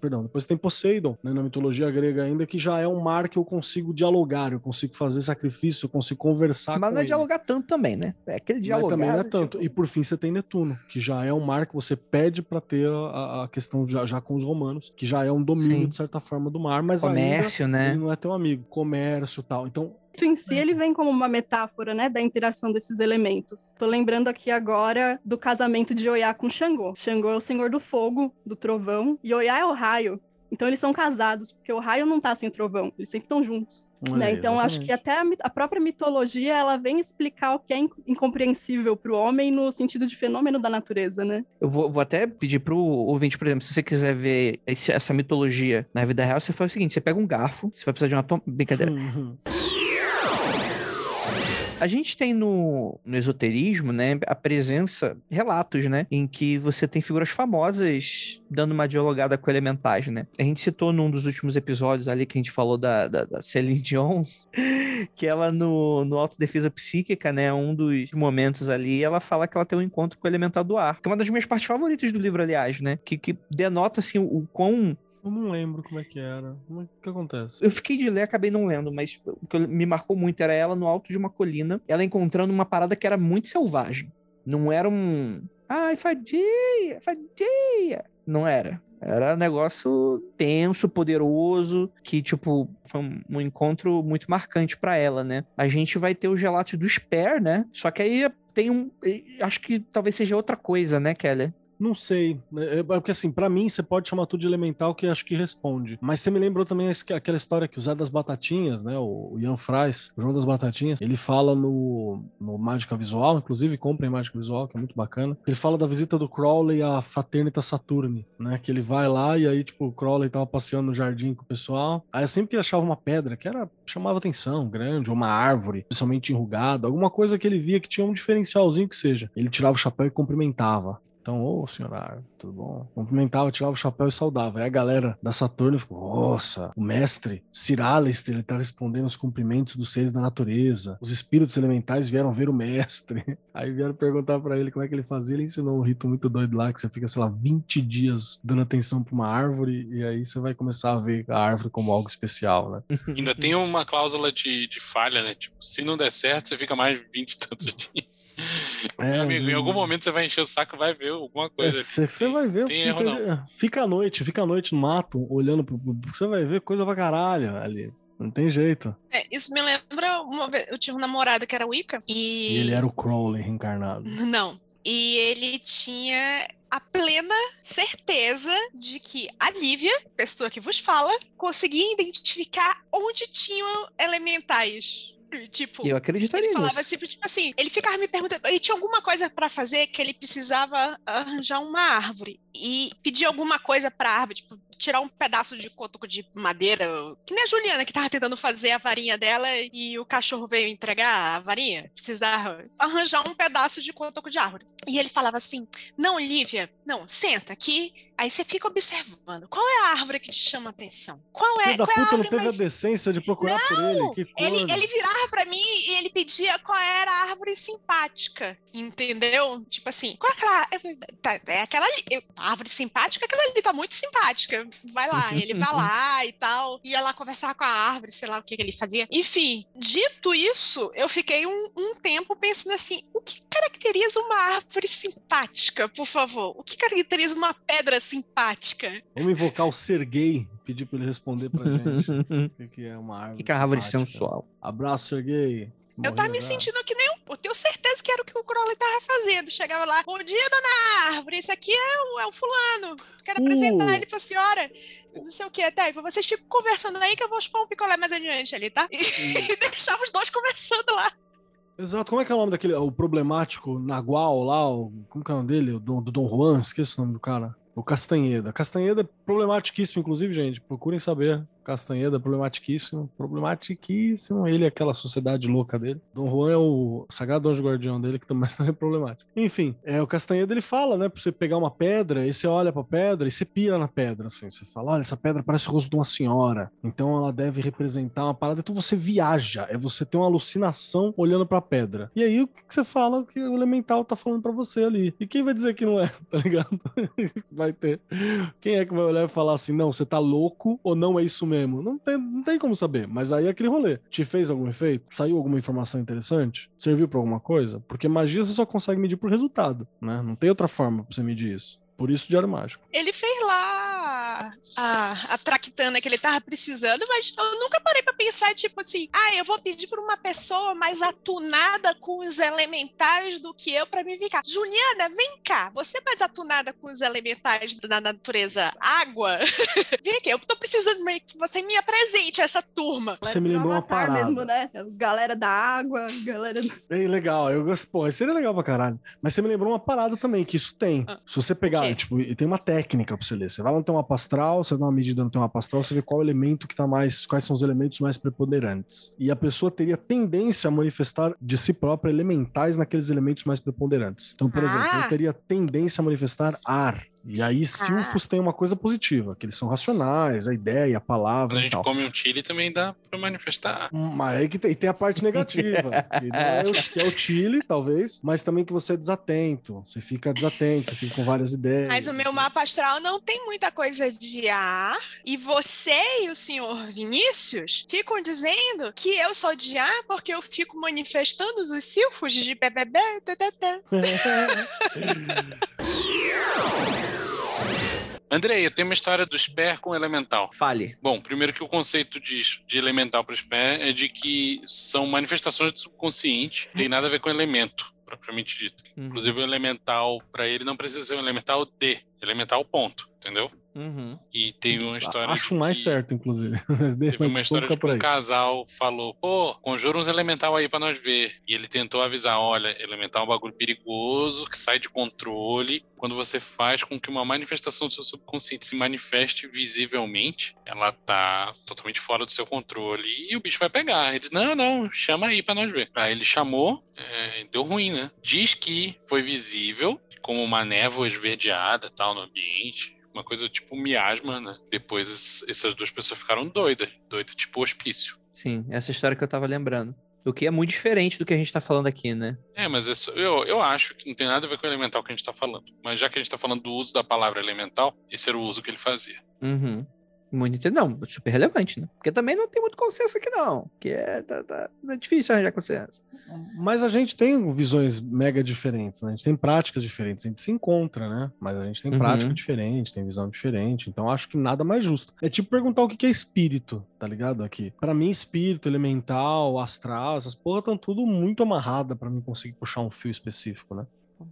perdão, depois você tem Poseidon, né, na mitologia grega ainda, que já é um mar que eu consigo dialogar, eu consigo fazer sacrifício, eu consigo conversar Mas com não é ele. dialogar tanto também, né? É aquele dialogar. Mas também não é tipo, tanto. E por fim você tem Netuno, que já é um mar que você pede para ter a, a questão já, já com os romanos, que já é um domínio Sim. de certa forma do mar, mas comércio, ainda né? ele não é teu amigo. Comércio e tal. Então, Em si, ele vem como uma metáfora, né, da interação desses elementos. Tô lembrando aqui agora do casamento de Oiá com Xangô. Xangô é o senhor do fogo, do trovão, e Oiá é o raio. Então eles são casados, porque o raio não tá sem o trovão, eles sempre estão juntos. né? é, Então acho que até a, a própria mitologia ela vem explicar o que é in- incompreensível para o homem no sentido de fenômeno da natureza, né? Eu vou, vou até pedir pro ouvinte, por exemplo, se você quiser ver esse- essa mitologia na vida real, você faz o seguinte: você pega um garfo, você vai precisar de uma tom... brincadeira. Uhum. A gente tem no, no esoterismo, né, a presença, relatos, né, em que você tem figuras famosas dando uma dialogada com elementais, né. A gente citou num dos últimos episódios ali que a gente falou da, da, da Celine Dion, que ela no, no Autodefesa Psíquica, né, um dos momentos ali, ela fala que ela tem um encontro com o elemental do ar, que é uma das minhas partes favoritas do livro, aliás, né, que, que denota, assim, o, o quão Eu não lembro como é que era. É- O que acontece? eu fiquei de ler, acabei não lendo, mas o que me marcou muito era ela no alto de uma colina, ela encontrando uma parada que era muito selvagem. Não era um. Ai, fadia, fadia. Não era. Era um negócio tenso, poderoso, que, tipo, foi um, encontro muito marcante pra ela, né? A gente vai ter os relatos do Spare, né? Só que aí tem um. Acho que talvez seja outra coisa, né, Kelly? Não sei. É, é porque assim, pra mim, você pode chamar tudo de elemental que acho que responde. Mas você me lembrou também aquela história que o Zé das Batatinhas, né? O Ian Fries, o João das Batatinhas, ele fala no, no Mágica Visual, inclusive comprem Mágica Visual, que é muito bacana. Ele fala da visita do Crowley à Fraternita Saturni, né? Que ele vai lá e aí, tipo, o Crowley tava passeando no jardim com o pessoal. Aí sempre que ele achava uma pedra que era chamava atenção, grande, ou uma árvore, especialmente enrugada, alguma coisa que ele via que tinha um diferencialzinho que seja. Ele tirava o chapéu e cumprimentava. Então, ô senhor Árvore, tudo bom? Cumprimentava, tirava o chapéu e saudava. Aí a galera da Saturno ficou, nossa, o mestre Sir Alistair, ele tá respondendo aos cumprimentos dos seres da natureza. Os espíritos elementais vieram ver o mestre. Aí vieram perguntar pra ele como é que ele fazia. Ele ensinou um rito muito doido lá, que você fica, sei lá, 20 dias dando atenção pra uma árvore, e aí você vai começar a ver a árvore como algo especial, né? Ainda tem uma cláusula de, de falha, né? Tipo, se não der certo, você fica mais 20 e tantos dias. É, Meu amigo, em algum momento você vai encher o saco e vai ver alguma coisa. Você vai ver. Tem erro, fica, fica à noite, fica à noite no mato, olhando pro. Você vai ver coisa pra caralho ali. Não tem jeito. É, isso me lembra uma vez. Eu tinha um namorado que era Wicca e. E ele era o Crowley reencarnado. Não. E ele tinha a plena certeza de que a Lívia, pessoa que vos fala, conseguia identificar onde tinham elementais. Tipo, Eu acreditaria ele falava nisso. assim, tipo assim, ele ficava me perguntando, ele tinha alguma coisa pra fazer que ele precisava arranjar uma árvore e pedir alguma coisa pra árvore, tipo, tirar um pedaço de cotoco de madeira, que nem a Juliana que tava tentando fazer a varinha dela e o cachorro veio entregar a varinha, precisava arranjar um pedaço de cotoco de árvore. E ele falava assim: "Não, Lívia, não, senta aqui". Aí você fica observando. Qual é a árvore que te chama a atenção? Qual é, da qual é a puta não árvore teve mais a decência de procurar por ele. Que ele, ele virava pra mim e ele pedia qual era a árvore simpática, entendeu? Tipo assim, qual é aquela. falei, tá, É aquela ali. A árvore simpática, aquela ali tá muito simpática. Vai lá. Ele vai lá e tal. Ia lá conversar com a árvore, sei lá o que, que ele fazia. Enfim, dito isso, eu fiquei um, um tempo pensando assim: o que caracteriza uma árvore simpática, por favor? O que caracteriza uma pedra simpática? Vamos invocar o Sergei pedir pra ele responder pra gente o que, que é uma árvore. que, que é a árvore simpática. sensual? Abraço, Serguei. Eu tava me sentindo que nem um. Eu tenho certeza que era o que o Crowley tava fazendo. Chegava lá, bom dia, dona árvore. Esse aqui é o, é o fulano. Quero apresentar Uh. ele pra senhora. Não sei o que, tá? Vocês ficam conversando aí que eu vou chupar um picolé mais adiante ali, tá? E, e deixava os dois conversando lá. Exato. Como é que é o nome daquele, o problemático Nagual lá, o, como que é o nome dele? O Dom, do Dom Juan, esqueci o nome do cara. O Castanheda. Castanheda é problematiquíssimo, inclusive, gente. Procurem saber. Castanheda, problematiquíssimo. Problematiquíssimo. Ele é aquela sociedade louca dele. Dom Juan é o sagrado anjo guardião dele, que também é problemático. Enfim, é, o Castanheda ele fala, né? Pra você pegar uma pedra, e você olha pra pedra e você pira na pedra, assim. Você fala, olha, essa pedra parece o rosto de uma senhora. Então ela deve representar uma parada. Então você viaja. É você ter uma alucinação olhando pra pedra. E aí o que você fala que o elemental tá falando pra você ali. E quem vai dizer que não é, tá ligado? vai ter. Quem é que vai olhar e falar assim, não, você tá louco ou não é isso mesmo? Não tem, não tem como saber. Mas aí é aquele rolê. Te fez algum efeito? Saiu alguma informação interessante? Serviu pra alguma coisa? Porque magia você só consegue medir por resultado, né? Não tem outra forma pra você medir isso. Por isso, Diário Mágico. Ele fez lá a, a traquitana que ele tava precisando, mas eu nunca parei pra pensar, tipo assim, ah, eu vou pedir pra uma pessoa mais atunada com os elementais do que eu pra me vir cá. Juliana, vem cá, você é mais atunada com os elementais da natureza água? vem aqui, eu tô precisando meio que você me apresente a essa turma. Você me lembrou uma parada. mesmo, né? Galera da água, galera. Ei, legal, eu gosto. Pô, isso seria legal pra caralho. Mas você me lembrou uma parada também, que isso tem. Ah, Se você pegar, quê? tipo, e tem uma técnica pra você ler. Você vai lá no teu mapa astral, você dá uma medida no teu mapa astral, você vê qual elemento que tá mais. Quais são os elementos mais preponderantes. E a pessoa teria tendência a manifestar de si própria elementais naqueles elementos mais preponderantes. Então, por exemplo, Ah. eu teria tendência a manifestar ar. E aí, silfos tem uma coisa positiva, que eles são racionais, a ideia, a palavra Quando a gente tal. come um chile também dá pra manifestar. Mas aí que tem, tem a parte negativa, que, é o, que é o Chile, talvez, mas também que você é desatento. Você fica desatento, você fica com várias ideias. Mas o meu mapa astral não tem muita coisa de ar. E você e o senhor Vinícius ficam dizendo que eu sou de ar porque eu fico manifestando os silfos de BBB. Andrei, eu tenho uma história do Sper com elemental. Fale. Bom, primeiro que o conceito de, de elemental para o Sper é de que são manifestações do subconsciente, não tem nada a ver com elemento, propriamente dito. Uhum. Inclusive, o elemental, para ele, não precisa ser um elemental de, elemental ponto, entendeu? Uhum. E tem uma história. Acho mais que certo, inclusive. Teve uma história de um casal falou: pô, conjura uns elemental aí pra nós ver. E ele tentou avisar: olha, elemental é um bagulho perigoso, que sai de controle. Quando você faz com que uma manifestação do seu subconsciente se manifeste visivelmente, ela tá totalmente fora do seu controle e o bicho vai pegar. Ele, não, não, chama aí pra nós ver. Aí ele chamou, é, deu ruim, né? Diz que foi visível, como uma névoa esverdeada tal no ambiente. Uma coisa tipo miasma, né? Depois es- essas duas pessoas ficaram doidas. Doidas, tipo hospício. Sim, essa história que eu tava lembrando. O que é muito diferente do que a gente tá falando aqui, né? É, mas isso- eu, eu acho que não tem nada a ver com o elemental que a gente tá falando. Mas já que a gente tá falando do uso da palavra elemental, esse era o uso que ele fazia. Uhum. Muito inte- Não, super relevante, né? Porque também não tem muito consenso aqui, não. Porque é, tá, tá- é difícil arranjar consenso. Mas a gente tem visões mega diferentes, né? A gente tem práticas diferentes, a gente se encontra, né? Mas a gente tem Uhum. prática diferente, tem visão diferente, então acho que nada mais justo. É tipo perguntar o que que é espírito, tá ligado? Aqui. Pra mim, espírito, elemental, astral, essas porra estão tudo muito amarrada pra mim conseguir puxar um fio específico, né?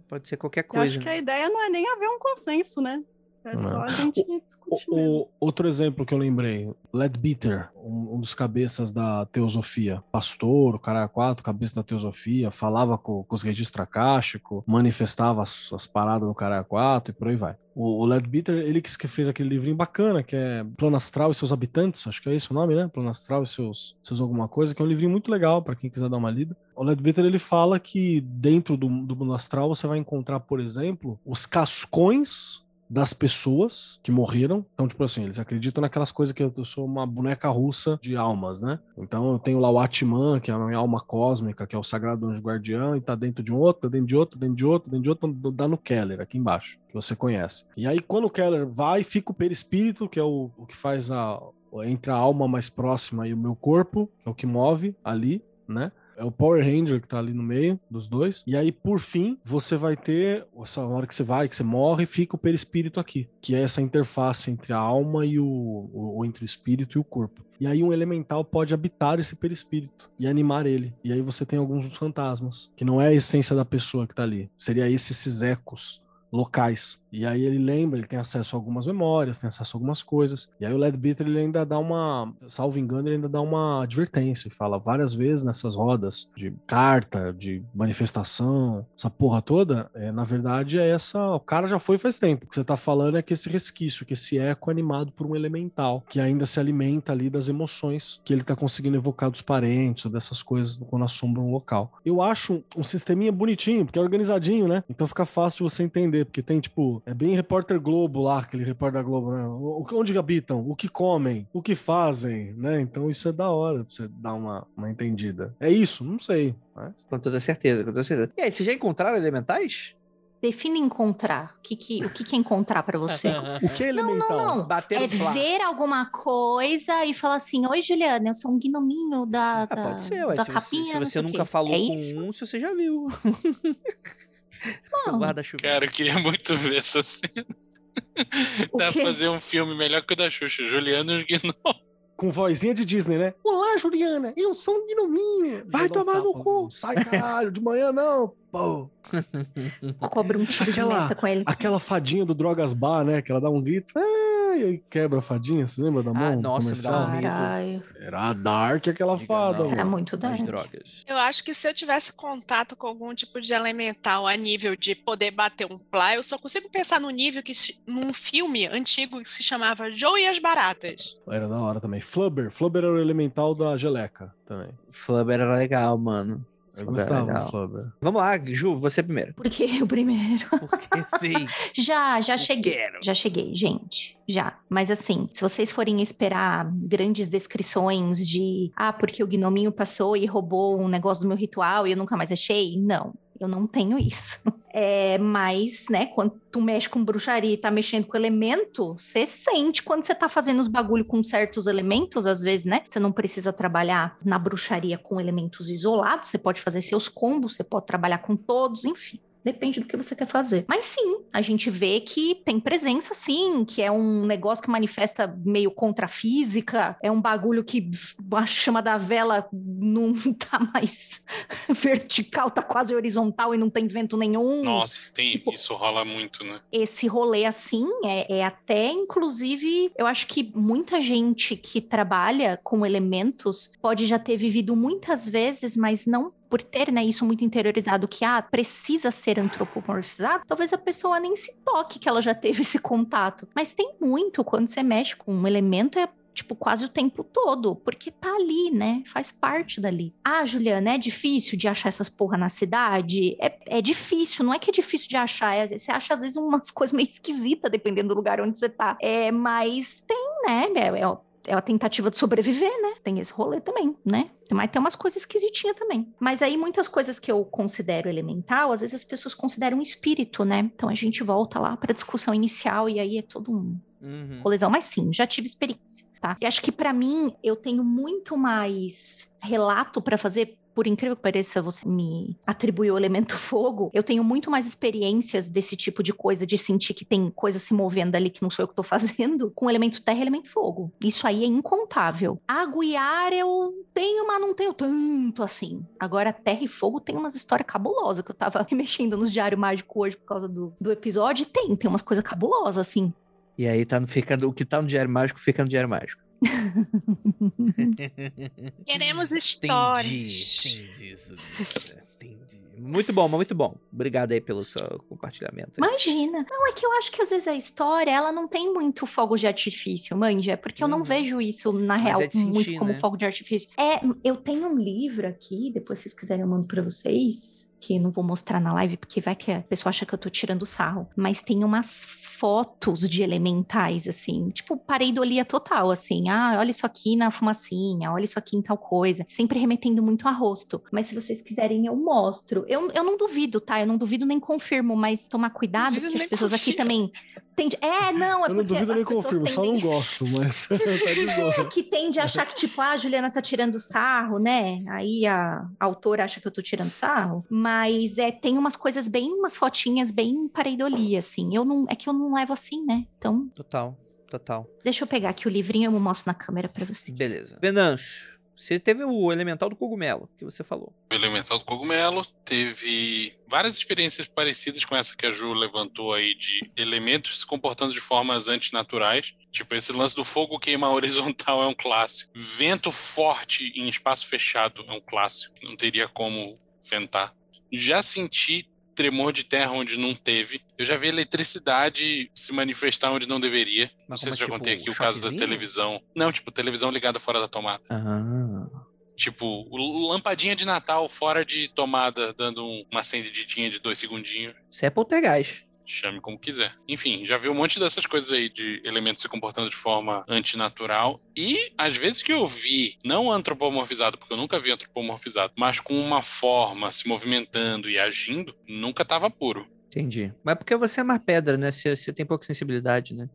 Pode ser qualquer Eu coisa. acho que a ideia não é nem haver um consenso, né? É Não. só a gente discutir O- o- outro exemplo que eu lembrei, Ledbeater, um, um dos cabeças da teosofia, pastor, o cara quatro, cabeça da teosofia, falava com, com os registros acásticos, manifestava as, as paradas no cara quatro e por aí vai. O, o Ledbeater, ele que fez aquele livrinho bacana, que é Plano Astral e seus habitantes, acho que é esse o nome, né? Plano Astral e seus, seus alguma coisa, que é um livrinho muito legal para quem quiser dar uma lida. O Ledbeater, ele fala que dentro do, do Plano Astral você vai encontrar, por exemplo, os cascões das pessoas que morreram. Então, tipo assim, eles acreditam naquelas coisas que eu, sou uma boneca russa de almas, né? Então eu tenho lá o Atman, que é a minha alma cósmica, que é o sagrado anjo guardião, e tá dentro de um outro, tá dentro de outro, dentro de outro, dentro de outro, dá no Keller, aqui embaixo, que você conhece. E aí, quando o Keller vai, fica o perispírito, que é o, o que faz a entre a alma mais próxima e o meu corpo, que é o que move ali, né? É o Power Ranger que tá ali no meio dos dois. E aí, por fim, você vai ter, essa hora que você vai, que você morre, fica o perispírito aqui, que é essa interface entre a alma e o, o entre o espírito e o corpo. E aí um elemental pode habitar esse perispírito e animar ele. E aí você tem alguns fantasmas, que não é a essência da pessoa que tá ali. Seria esses, esses ecos locais. E aí ele lembra, ele tem acesso a algumas memórias, tem acesso a algumas coisas. E aí o Ledbetter ele ainda dá uma, salvo engano, ele ainda dá uma advertência fala várias vezes nessas rodas de carta, de manifestação, essa porra toda, é, na verdade é essa, o cara já foi faz tempo. O que você tá falando é que esse resquício, que esse eco é animado por um elemental que ainda se alimenta ali das emoções que ele tá conseguindo evocar dos parentes ou dessas coisas quando assombram um local. Eu acho um sisteminha bonitinho, porque é organizadinho, né? Então fica fácil de você entender, porque tem tipo é bem repórter Globo lá, aquele repórter da Globo, né? Onde habitam, o que comem, o que fazem, né? Então isso é da hora pra você dar uma, uma entendida. É isso? Não sei. Mas... Com toda certeza, com toda certeza. E aí, vocês já encontraram elementais? Defina encontrar. O que, que, o que, que é encontrar pra você? O que é Não, elemental? não, não. Bater É ver alguma coisa e falar assim: Oi, Juliana, eu sou um gnominho da, Ah, da, pode ser, ué. da Se você, capinha. se não você sei o nunca falou é com isso? um, se você já viu. Seu guarda-chuva. Cara, eu queria muito ver essa cena. Dá pra fazer um filme melhor que o da Xuxa. Juliano e os Gnomos. Com vozinha de Disney, né? Olá, Juliana, eu sou um gnominho. Vai Vou tomar no cu. Sai, caralho, de manhã não, pô. Cobra um tiro Aquela- de meta com ele. Aquela fadinha do Drogas Bar, né? Que ela dá um grito. Ah, e quebra a fadinha, você lembra da mão? Ah, nossa, me dá comercial? um medo. Caralho. Era dark aquela Diga fada, não. Era muito As dark. drogas. Eu acho que se eu tivesse contato com algum tipo de elemental a nível de poder bater um plá, eu só consigo pensar no nível que num filme antigo que se chamava Joe e as Baratas. Era da hora também. Flubber. Flubber era o elemental da geleca também. Flubber era legal, mano. Eu. Flubber. Vamos lá, Ju, você primeiro. Porque o primeiro. Porque sim. Já, já eu cheguei. quero. Já cheguei, gente. Já. Mas assim, se vocês forem esperar grandes descrições de ah, porque o gnominho passou e roubou um negócio do meu ritual e eu nunca mais achei, não. Eu não tenho isso. É, mas, né, quando tu mexe com bruxaria e tá mexendo com elemento, você sente quando você tá fazendo os bagulho com certos elementos, às vezes, né? Você não precisa trabalhar na bruxaria com elementos isolados, você pode fazer seus combos, você pode trabalhar com todos, enfim. Depende do que você quer fazer. Mas sim, a gente vê que tem presença, sim, que é um negócio que manifesta meio contra a física, é um bagulho que a chama da vela não tá mais vertical, tá quase horizontal e não tem vento nenhum. Nossa, tem, Tipo- isso rola muito, né? Esse rolê assim é, é até, inclusive, eu acho que muita gente que trabalha com elementos pode já ter vivido muitas vezes, mas não por ter né, isso muito interiorizado que ah, precisa ser antropomorfizado, talvez a pessoa nem se toque que ela já teve esse contato. Mas tem muito quando você mexe com um elemento, é tipo, quase o tempo todo, porque tá ali, né? Faz parte dali. Ah, Juliana, é difícil de achar essas porra na cidade? É, é difícil, não é que é difícil de achar, é- você acha às vezes umas coisas meio esquisitas, dependendo do lugar onde você tá. É, mas tem, né? É, é, é a tentativa de sobreviver, né? Tem esse rolê também, né? Mas tem umas coisas esquisitinhas também. Mas aí, muitas coisas que eu considero elemental, às vezes as pessoas consideram espírito, né? Então a gente volta lá para a discussão inicial e aí é todo um Uhum. rolezão, mas sim, já tive experiência, tá? E acho que pra mim eu tenho muito mais relato pra fazer. Por incrível que pareça, você me atribuiu o elemento fogo. Eu tenho muito mais experiências desse tipo de coisa, de sentir que tem coisa se movendo ali que não sou eu que tô fazendo, com elemento terra e elemento fogo. Isso aí é incontável. Água e ar eu tenho, mas não tenho tanto assim. Agora, terra e fogo tem umas histórias cabulosas que eu tava mexendo nos diários mágicos hoje por causa do, do episódio. E tem, tem umas coisas cabulosas, assim. E aí tá no, fica, o que tá no Diário Mágico fica no Diário Mágico. Queremos Entendi, histórias. entendi, Sabrina, entendi. Muito bom, muito bom. Obrigado aí pelo seu compartilhamento. Imagina. Não, é que eu acho que às vezes a história, ela não tem muito fogo de artifício, manja, porque eu não Uhum. vejo isso, na Mas real, é de muito sentir, como né? fogo de artifício. É, eu tenho um livro aqui, depois se vocês quiserem eu mando pra vocês, que não vou mostrar na live, porque vai que a pessoa acha que eu tô tirando sarro. Mas tem umas fotos de elementais, assim, tipo pareidolia total, assim. Ah, olha isso aqui na fumacinha, olha isso aqui em tal coisa. Sempre remetendo muito a rosto. Mas se vocês quiserem, eu mostro. Eu, eu não duvido, tá? Eu não duvido nem confirmo, mas tomar cuidado, Duvido porque as nem pessoas aqui confirmo. também. Tende... É, não, é Eu não porque duvido as nem pessoas confirmo, só não tendem- gosto, mas tá é, que tende a achar que, tipo, ah, a Juliana tá tirando sarro, né? Aí a, a autora acha que eu tô tirando sarro. Mas é, tem umas coisas bem, umas fotinhas bem pareidolia, assim. Eu não, é que eu não levo assim, né? Então, Total, total. deixa eu pegar aqui o livrinho e eu mostro na câmera pra vocês. Beleza. Venâncio, você teve o elemental do cogumelo, que você falou. O Elemental do Cogumelo teve várias experiências parecidas com essa que a Ju levantou aí de elementos se comportando de formas antinaturais. Tipo, esse lance do fogo queimar horizontal é um clássico. Vento forte em espaço fechado é um clássico. Não teria como ventar. Já senti tremor de terra onde não teve. Eu já vi eletricidade se manifestar onde não deveria. Não Mas sei como se já tipo, contei aqui o caso da televisão. Não, tipo, televisão ligada fora da tomada. Ah. Tipo, lampadinha de Natal fora de tomada, dando um- uma acendidinha de dois segundinhos. Isso é poltergeist. Chame como quiser. Enfim, já vi um monte dessas coisas aí de elementos se comportando de forma antinatural. E às vezes que eu vi, não antropomorfizado, porque eu nunca vi antropomorfizado, mas com uma forma se movimentando e agindo, nunca tava puro. Entendi. Mas porque você é mais pedra, né? Você, você tem pouca sensibilidade, né?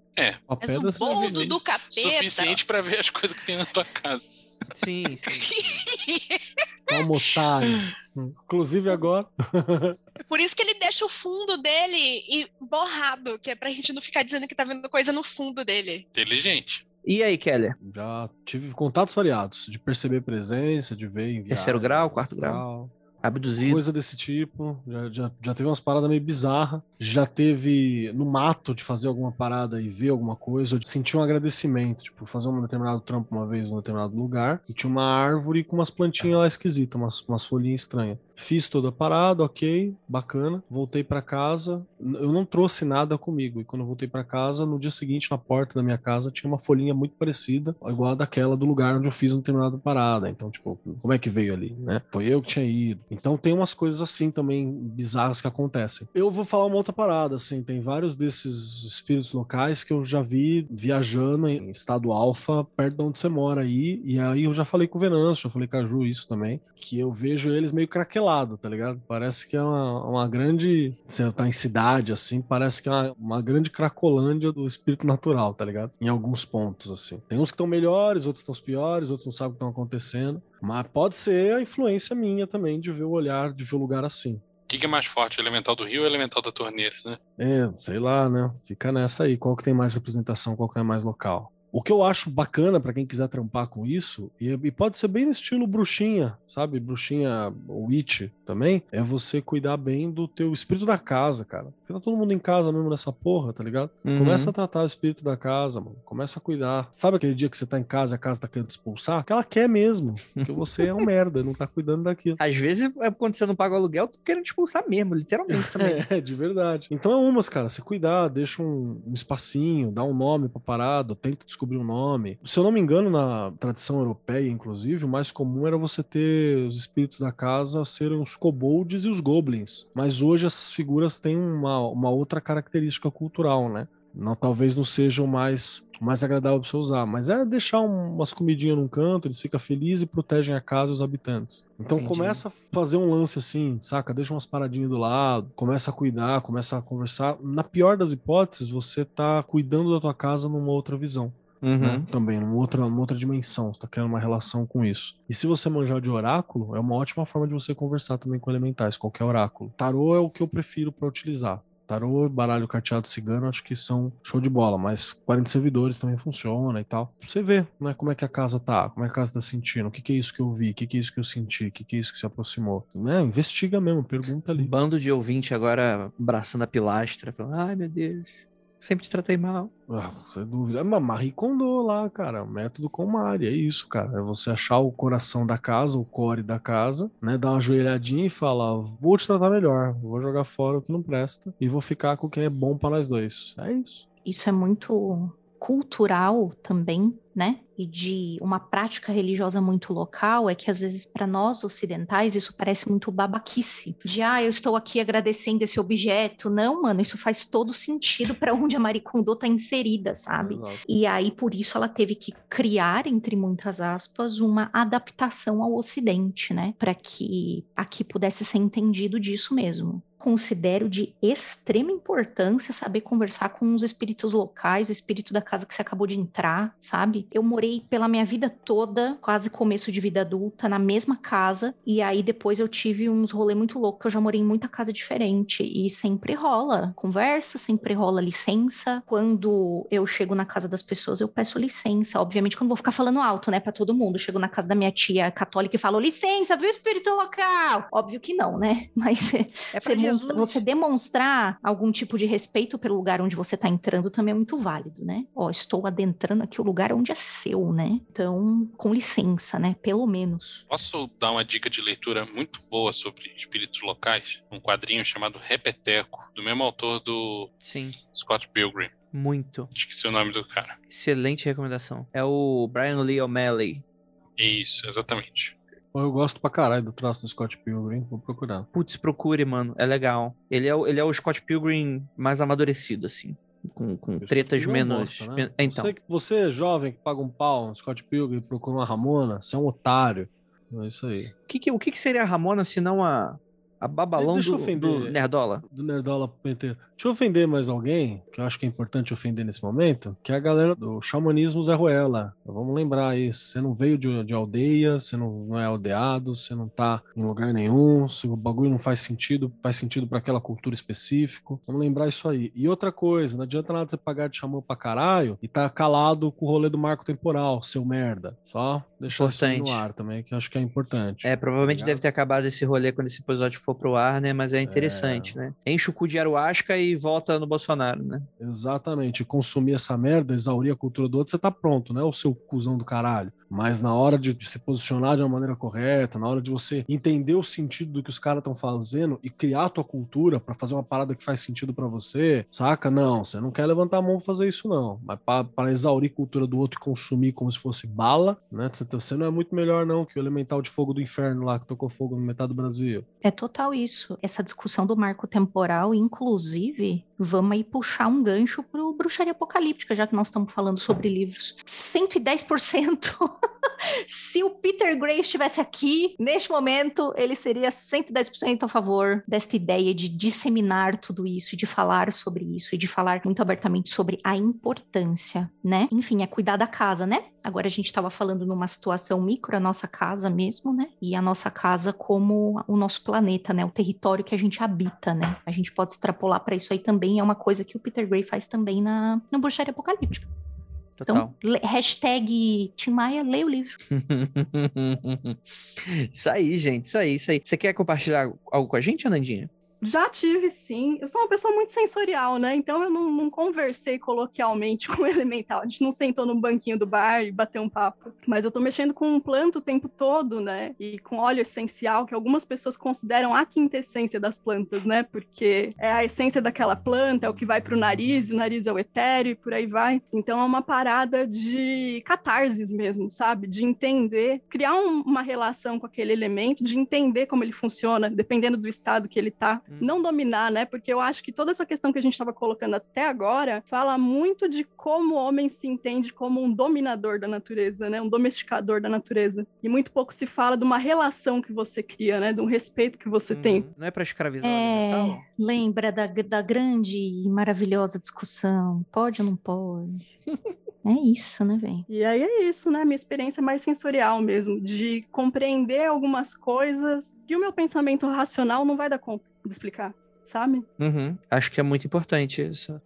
O pedra você já bolso do capeta. Suficiente pra ver as coisas que tem na tua casa. Sim, sim. Calma, otário. Inclusive agora. Por isso que ele deixa o fundo dele e- borrado, que é pra gente não ficar dizendo que tá vendo coisa no fundo dele. Inteligente. E aí, Keller? Já tive contatos variados, de perceber presença, de ver em Terceiro grau, quarto astral, Abduzido. Coisa desse tipo. Já, já, já teve umas paradas meio bizarras. Já teve no mato de fazer alguma parada e ver alguma coisa. Eu senti um agradecimento. Tipo, fazer um determinado trampo uma vez num determinado lugar. E tinha uma árvore com umas plantinhas lá esquisitas, umas, umas folhinhas estranhas. Fiz toda a parada, ok, bacana. Voltei pra casa. Eu não trouxe nada comigo. E quando eu voltei pra casa, no dia seguinte, na porta da minha casa, tinha uma folhinha muito parecida, igual a daquela do lugar onde eu fiz uma determinada parada. Então, tipo, como é que veio ali, né? Foi eu que tinha ido. Então tem umas coisas assim também bizarras que acontecem. Eu vou falar uma outra parada, assim, tem vários desses espíritos locais que eu já vi viajando em estado alfa, perto de onde você mora aí. E aí eu já falei com o Venâncio, já falei com a Ju isso também, que eu vejo eles meio craquelado, tá ligado? Parece que é uma, uma grande. Você tá em cidade, assim, parece que é uma, uma grande cracolândia do espírito natural, tá ligado? Em alguns pontos, assim. Tem uns que estão melhores, outros estão piores, outros não sabem o que estão acontecendo. Mas pode ser a influência minha também de ver o olhar, de ver o lugar assim. O que, que é mais forte, elemental do rio ou elemental da torneira, né? É, sei lá, né? Fica nessa aí. Qual que tem mais representação, qual que é mais local. O que eu acho bacana pra quem quiser trampar com isso, e, e pode ser bem no estilo bruxinha, sabe? Bruxinha witch também, é você cuidar bem do teu espírito da casa, cara. Porque tá todo mundo em casa mesmo nessa porra, tá ligado? Uhum. Começa a tratar o espírito da casa, mano. Começa a cuidar. Sabe aquele dia que você tá em casa e a casa tá querendo te expulsar? Que ela quer mesmo. Porque você é um merda, não tá cuidando daquilo. Às vezes, é quando você não paga o aluguel, tu querendo te expulsar mesmo, literalmente também. É, de verdade. Então é umas, cara. Você cuidar, deixa um, um espacinho, dá um nome pra parada, tenta descobrir um nome. Se eu não me engano, na tradição europeia, inclusive, o mais comum era você ter os espíritos da casa serem os kobolds e os goblins. Mas hoje essas figuras têm uma, uma outra característica cultural, né? Não, talvez não sejam mais mais agradável pra você usar, mas é deixar um- umas comidinhas num canto, eles ficam felizes e protegem a casa e os habitantes. Então Entendi. começa a fazer um lance assim, saca? Deixa umas paradinhas do lado, começa a cuidar, começa a conversar. Na pior das hipóteses, você tá cuidando da tua casa numa outra visão Uhum. né? Também, numa outra, numa outra dimensão. Você tá criando uma relação com isso. E se você manjar de oráculo, é uma ótima forma de você conversar também com elementais, qualquer oráculo. Tarô é o que eu prefiro para utilizar. Tarô, baralho carteado cigano, acho que são show de bola, mas 40 servidores também funciona e tal. Você vê, né, como é que a casa tá, como é que a casa tá sentindo, o que, que é isso que eu vi, o que, que é isso que eu senti, o que, que é isso que se aproximou. Né? Investiga mesmo, pergunta ali. Bando de ouvinte agora abraçando a pilastra, falando, ai meu Deus, sempre te tratei mal. Ah, sem dúvida. É uma Marie Kondo lá, cara. O método Komari, é isso, cara. É você achar o coração da casa, o core da casa, né? Dar uma joelhadinha e falar: vou te tratar melhor, vou jogar fora o que não presta e vou ficar com o que é bom pra nós dois. É isso. Isso é muito cultural também, né? E de uma prática religiosa muito local, é que às vezes para nós ocidentais isso parece muito babaquice. De ah, eu estou aqui agradecendo esse objeto. Não, mano, isso faz todo sentido para onde a Marie Kondo tá inserida, sabe? Exato. E aí, por isso, ela teve que criar, entre muitas aspas, uma adaptação ao Ocidente, né? Para que aqui pudesse ser entendido disso mesmo. Considero de extrema importância saber conversar com os espíritos locais, o espírito da casa que você acabou de entrar, sabe? Eu morei pela minha vida toda, quase começo de vida adulta, na mesma casa, e aí depois eu tive uns rolê muito louco, que eu já morei em muita casa diferente, e sempre rola conversa, sempre rola licença. Quando eu chego na casa das pessoas, eu peço licença. Obviamente, quando vou ficar falando alto, né, para todo mundo. Eu chego na casa da minha tia católica e falo: licença, viu, espírito local? Óbvio que não, né? Mas É pra demonstra- Jesus. você demonstrar algum tipo de respeito pelo lugar onde você está entrando também é muito válido, né? Ó, estou adentrando aqui o lugar onde é seu, né? Então, com licença, né? Pelo menos. Posso dar uma dica de leitura muito boa sobre espíritos locais? Um quadrinho chamado Repeteco, do mesmo autor do Sim, Scott Pilgrim. muito. Esqueci o nome do cara. Excelente recomendação. É o Brian Lee O'Malley. Isso, exatamente. Eu gosto pra caralho do traço do Scott Pilgrim, vou procurar. Putz, procure, mano. É legal. Ele é, o- ele é o Scott Pilgrim mais amadurecido, assim. Com, com tretas é um menos. bosta, né? men- Então. Você, você é jovem que paga um pau, um Scott Pilgrim, procura uma Ramona, você é um otário. É isso aí. O que, que- o que, que seria a Ramona se não a, a babalão Deixa do, ofender. do Nerdola? Do Nerdola PT. Deixa eu ofender mais alguém, que eu acho que é importante ofender nesse momento, que é a galera do xamanismo Zé Ruela. Vamos lembrar aí, você não veio de, de aldeia, você não, não é aldeado, você não tá em lugar nenhum, se o bagulho não faz sentido, faz sentido para aquela cultura específica. Vamos lembrar isso aí. E outra coisa, não adianta nada você pagar de xamã pra caralho e tá calado com o rolê do marco temporal, seu merda. Só deixar isso aí no Importante. ar também, que eu acho que é importante. É, provavelmente Obrigado. deve ter acabado esse rolê quando esse episódio for pro ar, né? Mas é interessante, né? Enche o cu de Aruasca e volta no Bolsonaro, né? Exatamente. Consumir essa merda, exaurir a cultura do outro, você tá pronto, né? O seu cuzão do caralho. Mas na hora de, de se posicionar de uma maneira correta, na hora de você entender o sentido do que os caras estão fazendo e criar a tua cultura pra fazer uma parada que faz sentido pra você, saca? Não, você não quer levantar a mão pra fazer isso, não. Mas pra exaurir a cultura do outro e consumir como se fosse bala, né? Você- Você não é muito melhor, não, que o elemental de fogo do inferno lá que tocou fogo no metade do Brasil. É total isso. Essa discussão do marco temporal, inclusive, vamos aí puxar um gancho pro Bruxaria Apocalíptica, já que nós estamos falando sobre livros. 110%. Se o Peter Gray estivesse aqui, neste momento, ele seria 110% a favor desta ideia de disseminar tudo isso, de falar sobre isso, e de falar muito abertamente sobre a importância, né? Enfim, é cuidar da casa, né? Agora a gente estava falando numa situação micro, a nossa casa mesmo, né? E a nossa casa como o nosso planeta, né? O território que a gente habita, né? A gente pode extrapolar para isso aí também, é uma coisa que o Peter Gray faz também na, no Bruxaria Apocalíptica. Total. Então, hashtag Tim Maia, leia o livro. isso aí, gente, isso aí, isso aí. Você quer compartilhar algo com a gente, Anandinha? Já tive, sim. Eu sou uma pessoa muito sensorial, né? Então eu não, não conversei coloquialmente com o elemental. A gente não sentou no banquinho do bar e bateu um papo. Mas eu tô mexendo com um planta o tempo todo, né? E com óleo essencial, que algumas pessoas consideram a quintessência das plantas, né? Porque é a essência daquela planta, é o que vai pro nariz, o nariz é o etéreo e por aí vai. Então é uma parada de catarses mesmo, sabe? De entender, criar um- uma relação com aquele elemento, de entender como ele funciona, dependendo do estado que ele tá não dominar, né? Porque eu acho que toda essa questão que a gente estava colocando até agora fala muito de como o homem se entende como um dominador da natureza, né? Um domesticador da natureza. E muito pouco se fala de uma relação que você cria, né? De um respeito que você tem. Hum, Não é pra escravizar o É, lembra da, da grande e maravilhosa discussão: pode ou não pode? É isso, né, velho? E aí é isso, né? Minha experiência mais sensorial mesmo, de compreender algumas coisas que o meu pensamento racional não vai dar conta de explicar, sabe? Uhum. Acho que é muito importante isso.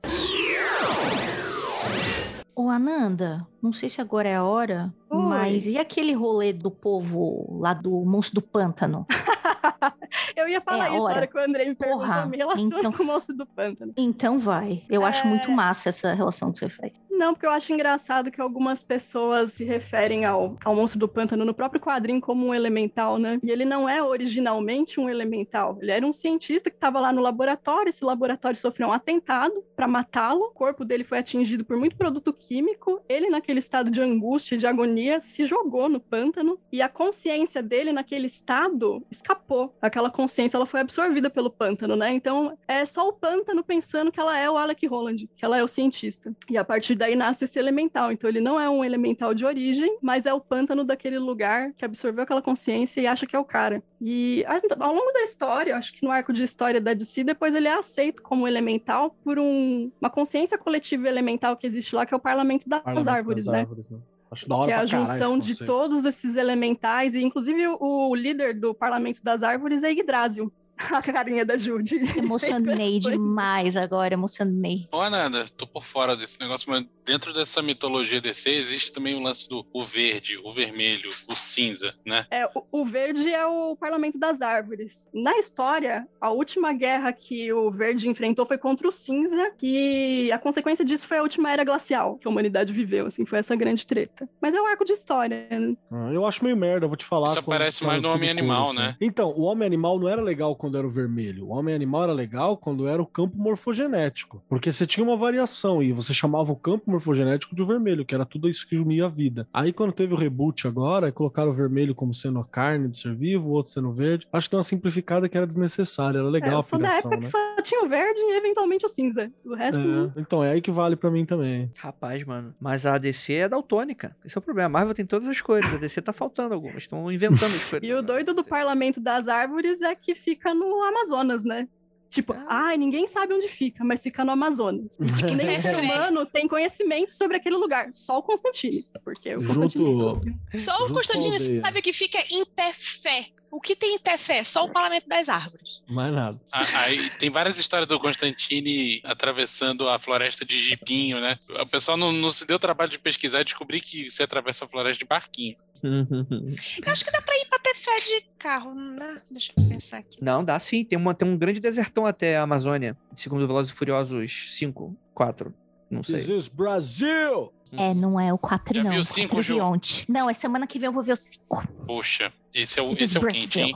Ô, Ananda, não sei se agora é a hora, Oi. mas e aquele rolê do povo lá do Monstro do Pântano? Eu ia falar É isso na hora. que o Andrei me perguntou, Porra, me relaciona então- com o moço do pântano. Então vai. Eu acho muito É. massa essa relação que você faz. Não, porque eu acho engraçado que algumas pessoas se referem ao, ao monstro do pântano no próprio quadrinho como um elemental, né? E ele não é originalmente um elemental. Ele era um cientista que estava lá no laboratório. Esse laboratório sofreu um atentado para matá-lo. O corpo dele foi atingido por muito produto químico. Ele, naquele estado de angústia e de agonia, se jogou no pântano. E a consciência dele, naquele estado, escapou. Aquela consciência ela foi absorvida pelo pântano, né? Então é só o pântano pensando que ela é o Alec Holland, que ela é o cientista. E a partir daí nasce esse elemental. Então ele não é um elemental de origem, mas é o pântano daquele lugar que absorveu aquela consciência e acha que é o cara. E ao longo da história, acho que no arco de história da DC, depois ele é aceito como elemental por um, uma consciência coletiva elemental que existe lá, que é o Parlamento das Parlamento Árvores, das né? Árvores, né? Acho da hora que é a junção de todos esses elementais, e inclusive o, o líder do Parlamento das Árvores é Yggdrasil. A carinha da Judy. Emocionei demais agora, emocionei. Não é nada, tô por fora desse negócio, mas dentro dessa mitologia DC existe também o lance do o verde, o vermelho, o cinza, né? É, o, o verde é o Parlamento das Árvores. Na história, a última guerra que o verde enfrentou foi contra o cinza, que a consequência disso foi a última era glacial que a humanidade viveu, assim, foi essa grande treta. Mas é um arco de história. né? Ah, Eu acho meio merda, vou te falar. Isso aparece mais no Homem-Animal, assim. né? Então, o Homem-Animal não era legal quando era o vermelho. O Homem-Animal era legal quando era o campo morfogenético. Porque você tinha uma variação e você chamava o campo morfogenético de vermelho, que era tudo isso que unia a vida. Aí quando teve o reboot agora, colocaram o vermelho como sendo a carne do ser vivo, o outro sendo verde. Acho que deu uma simplificada que era desnecessária. Era É, legal eu a sou da piração, época né? que só tinha o verde e eventualmente o cinza. O resto. não. É, então, é aí que vale pra mim também. Rapaz, mano. Mas a DC é daltônica. Esse é o problema. A Marvel tem todas as cores. A DC tá faltando algumas. Estão inventando as cores. E o doido do. Parlamento das Árvores é que fica no Amazonas, né? Tipo, Ah. ai, ninguém sabe onde fica, mas fica no Amazonas. Que nem o ser É. humano tem conhecimento sobre aquele lugar. Só o Constantine. Porque o Junto- Constantine sabe. Só Junto o Constantino sabe o que fica em Tefé. O que tem em Tefé? Só o Parlamento das Árvores. Mais nada. A- Aí tem várias histórias do Constantine atravessando a floresta de jipinho, né? O pessoal não, não se deu o trabalho de pesquisar e descobrir que você atravessa a floresta de barquinho. Eu acho que dá pra ir pra Tefé de carro, né? Deixa eu pensar aqui. Não, dá sim. Tem, uma, tem um grande desertão até a Amazônia. Segundo Velozes e Furiosos 5, 4. Não sei. This is Brasil! É, não é o 4 Já não. viu o cinco, 4 eu vi Ju? ontem. Não, é semana que vem eu vou ver o 5. Poxa, esse é o, This esse é o quente, hein?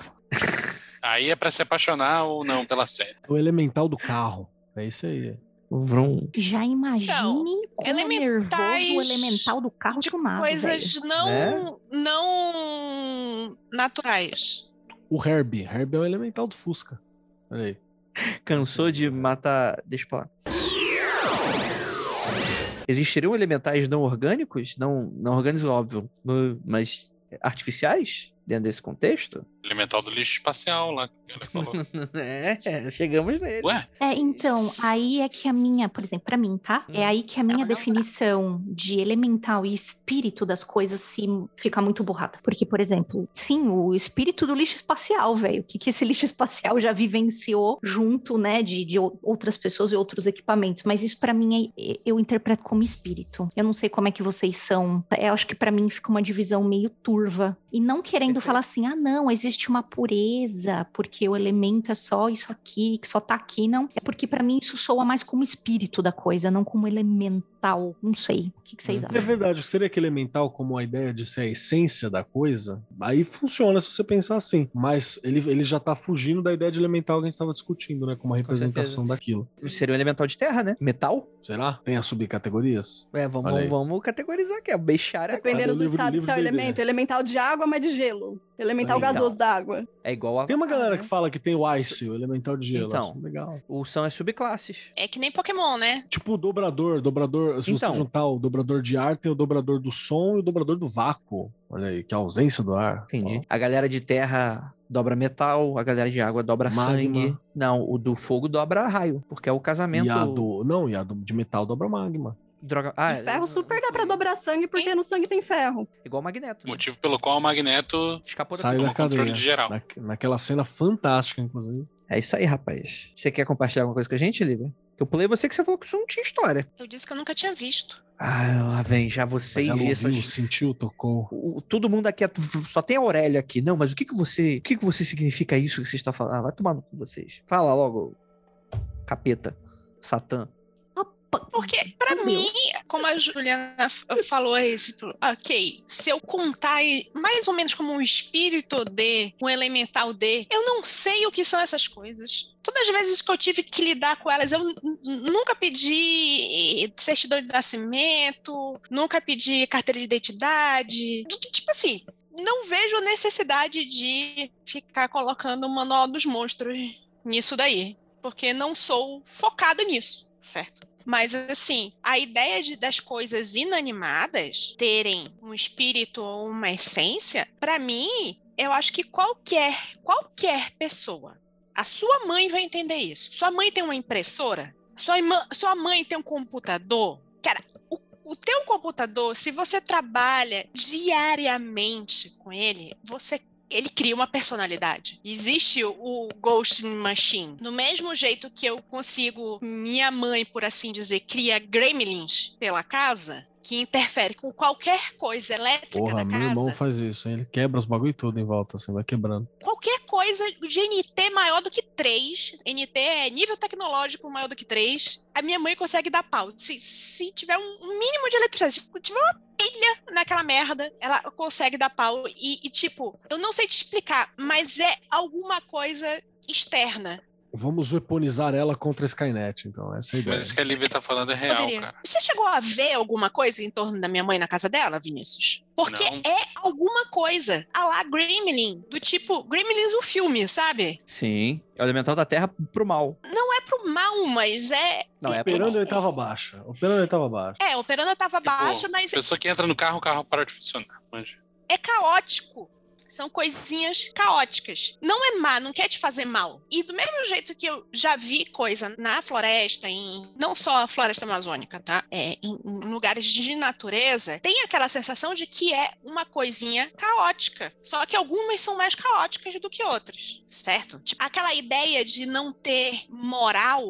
Aí é pra se apaixonar ou não pela série. O elemental do carro. É isso aí. Vrum. Já imagine Então, como é nervoso o elemental do carro de do nada, Coisas não, É? não naturais. O Herbie. Herbie é o elemental do Fusca. Olha aí. Cansou de matar. Deixa pra lá. Existiriam elementais não orgânicos? Não, não orgânicos, óbvio. Mas artificiais? Dentro desse contexto? Elemental do lixo espacial lá que ela falou. é, chegamos nele. Ué? É, então, aí é que a minha, por exemplo, pra mim, tá? É aí que a minha Não, não. definição de elemental e espírito das coisas se fica muito borrada. Porque, por exemplo, sim, o espírito do lixo espacial, velho. O que, que esse lixo espacial já vivenciou junto, né, de, de ou- outras pessoas e outros equipamentos. Mas isso pra mim é- eu interpreto como espírito. Eu não sei como é que vocês são. Eu acho que pra mim fica uma divisão meio turva. E não querendo falar assim, ah, não, existe uma pureza, porque o elemento é só isso aqui, que só tá aqui, não. É porque pra mim isso soa mais como espírito da coisa, não como elemental. Não sei. O que, que vocês É acham? verdade, seria que elemental como a ideia de ser a essência da coisa, aí funciona se você pensar assim. Mas ele, ele já tá fugindo da ideia de elemental que a gente tava discutindo, né? Como uma representação daquilo. Seria um elemental de terra, né? Metal? Será? Tem as subcategorias? É, vamos, aí. vamos categorizar aqui. É bestiário. Dependendo do estado que é o elemento. Elemental de água, mas de gelo. Elemental Legal. gasoso da água. É igual a. Tem uma galera que né? Fala que tem o Ice, o elemental de gelo. Então. Legal. O são as subclasses. É que nem Pokémon, né? Tipo o dobrador, dobrador. Se Então. você juntar o dobrador de ar, tem o dobrador do som e o dobrador do vácuo. Olha aí, que é a ausência do ar. Entendi. Ó. A galera de terra dobra metal, a galera de água dobra Magma. sangue. Não, o do fogo dobra raio, porque é o casamento. E a do. Não, e a do, de metal dobra magma. Droga. Ah, ferro super dá pra dobrar sangue, porque no sangue tem ferro. Igual o magneto. né? Motivo pelo qual o Magneto Escapou da da cadeia. geral. Na, naquela cena fantástica, inclusive. É isso aí, rapaz. Você quer compartilhar alguma coisa com a gente, Lívia? Eu pulei você que você falou que não tinha história. Eu disse que eu nunca tinha visto. Ah, lá vem, já Mas vocês ela e ouviu, essas. sentiu, tocou. O- todo mundo aqui é- só tem a Aurélia aqui. Não, mas o que que você, o que que você significa isso que você está falando? Ah, vai tomar no cu vocês. Fala logo, capeta, satã. Porque, pra Meu mim, como a Juliana falou aí, tipo, ok, se eu contar mais ou menos como um espírito D, um elemental D, eu não sei o que são essas coisas. Todas as vezes que eu tive que lidar com elas, eu nunca pedi certidão de nascimento, nunca pedi carteira de identidade. Tipo assim, não vejo necessidade de ficar colocando o manual dos monstros nisso daí, porque não sou focada nisso, certo? Mas assim, a ideia de, das coisas inanimadas terem um espírito ou uma essência, para mim, eu acho que qualquer qualquer pessoa, a sua mãe vai entender isso. Sua mãe tem uma impressora, sua, sua mãe tem um computador. Cara, o, o teu computador, se você trabalha diariamente com ele, você ele cria uma personalidade. Existe o, Ghost Machine. Do mesmo jeito que eu consigo, minha mãe, por assim dizer, cria gremlins pela casa, que interfere com qualquer coisa elétrica Porra, da meu casa. irmão faz isso, hein? Ele quebra os bagulho tudo em volta, assim, vai quebrando. qualquer coisa de NT maior do que 3, NT é nível tecnológico maior do que 3, a minha mãe consegue dar pau. Se, se tiver um um mínimo de eletricidade, se tiver uma pilha naquela merda, ela consegue dar pau. E, e, tipo, eu não sei te explicar, mas é alguma coisa externa. Vamos weaponizar ela contra a Skynet, então, essa é a ideia. Mas isso que a Lívia tá falando é real, Poderia. cara. Você chegou a ver alguma coisa em torno da minha mãe na casa dela, Vinícius? Porque Não. é alguma coisa. A lá Gremlin, do tipo, Gremlins o filme, sabe? Sim. É o elemental da Terra pro mal. Não é pro mal, mas é. Não, é pro Operando mal. a oitava baixa. Operando a oitava baixa. É, a operanda tava Tipo, baixa, mas Pessoa que entra no carro, o carro para de funcionar. Manja. é caótico. São coisinhas caóticas. Não é má, não quer te fazer mal. E do mesmo jeito que eu já vi coisa na floresta, em não só a floresta amazônica, tá? É, em, em lugares de natureza, tem aquela sensação de que é uma coisinha caótica. Só que algumas são mais caóticas do que outras, certo? Tipo, aquela ideia de não ter moral,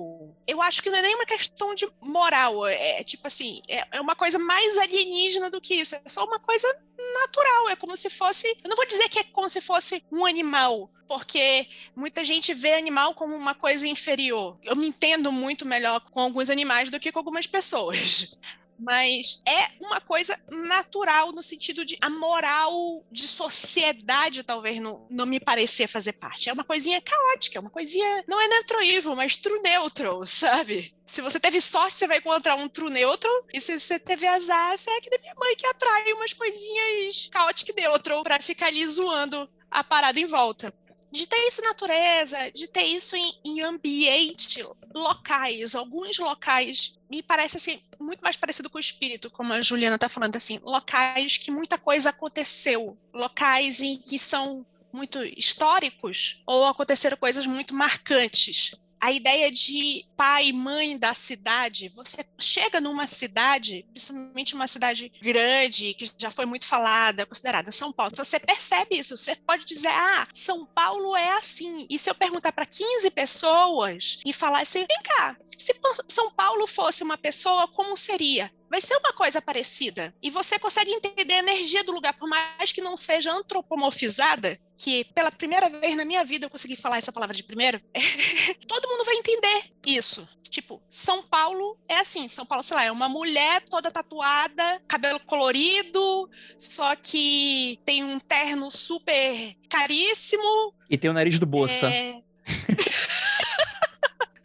eu acho que não é nem uma questão de moral. É tipo assim, é, é uma coisa mais alienígena do que isso. É só uma coisa natural. É como se fosse. Eu não vou dizer que é como se fosse um animal, porque muita gente vê animal como uma coisa inferior. Eu me entendo muito melhor com alguns animais do que com algumas pessoas. Mas é uma coisa natural no sentido de a moral de sociedade talvez não, não me parecer fazer parte. É uma coisinha caótica, é uma coisinha. Não é neutro evil, mas true neutral, sabe? Se você teve sorte, você vai encontrar um true neutral. E se você teve azar, você é que da minha mãe que atrai umas coisinhas caóticas neutral pra ficar ali zoando a parada em volta. De ter isso em natureza, de ter isso em, em ambiente, locais, alguns locais, me parece assim, muito mais parecido com o espírito, como a Juliana tá falando, assim, locais que muita coisa aconteceu, locais em que são muito históricos ou aconteceram coisas muito marcantes. A ideia de pai e mãe da cidade, você chega numa cidade, principalmente uma cidade grande, que já foi muito falada, considerada São Paulo, você percebe isso. Você pode dizer, ah, São Paulo é assim. E se eu perguntar para 15 pessoas e falar assim, vem cá, se São Paulo fosse uma pessoa, como seria? Vai ser uma coisa parecida. E você consegue entender a energia do lugar, por mais que não seja antropomorfizada, que pela primeira vez na minha vida eu consegui falar essa palavra de primeiro, todo mundo vai entender isso. Tipo, São Paulo é assim, São Paulo, sei lá, é uma mulher toda tatuada, cabelo colorido, só que tem um terno super caríssimo. E tem o nariz do Bossa. É...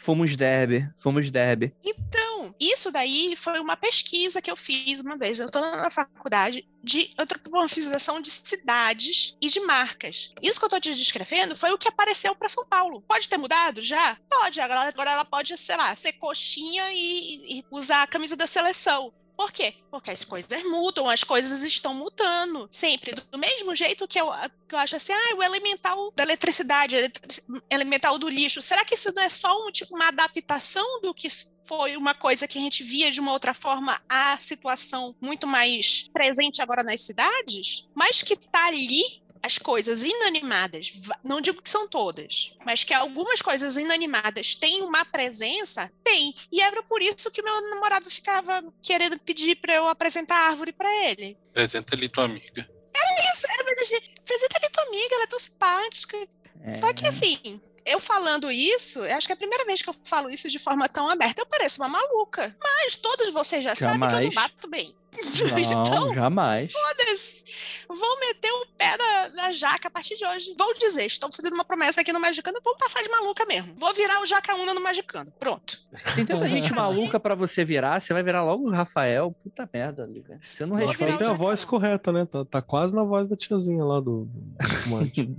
Fomos derby, fomos derby. Então, isso daí foi uma pesquisa que eu fiz uma vez. Eu estou na faculdade de antropomorfização de cidades e de marcas. Isso que eu estou te descrevendo foi o que apareceu para São Paulo. Pode ter mudado já? Pode. Agora, agora ela pode, sei lá, ser coxinha e, e usar a camisa da seleção. Por quê? Porque as coisas mudam, as coisas estão mudando. Sempre. Do mesmo jeito que eu, que eu acho assim, ah, o elemental da eletricidade, eletri elemental do lixo. Será que isso não é só um, tipo, uma adaptação do que foi uma coisa que a gente via de uma outra forma a situação muito mais presente agora nas cidades? Mas que tá ali as coisas inanimadas, não digo que são todas, mas que algumas coisas inanimadas têm uma presença, tem. E era por isso que meu namorado ficava querendo pedir para eu apresentar a árvore para ele. Apresenta ali tua amiga. Era isso, era pra dizer, apresenta ali tua amiga, ela é tão simpática. É. Só que assim, eu falando isso, eu acho que é a primeira vez que eu falo isso de forma tão aberta. Eu pareço uma maluca. Mas todos vocês já sabem que eu Jamais. não bato bem. Não, então, jamais. foda-se. Vou meter o pé na, na jaca a partir de hoje. Vou dizer, estou fazendo uma promessa aqui no Magicano, vou passar de maluca mesmo. Vou virar o Jacaúna no Magicano. Pronto. Tem tanta gente maluca pra você virar, você vai virar logo o Rafael. Puta merda, Lívia. Você não Vou respeita. tem a voz correta, né? Tá, tá quase na voz da tiazinha lá do, do.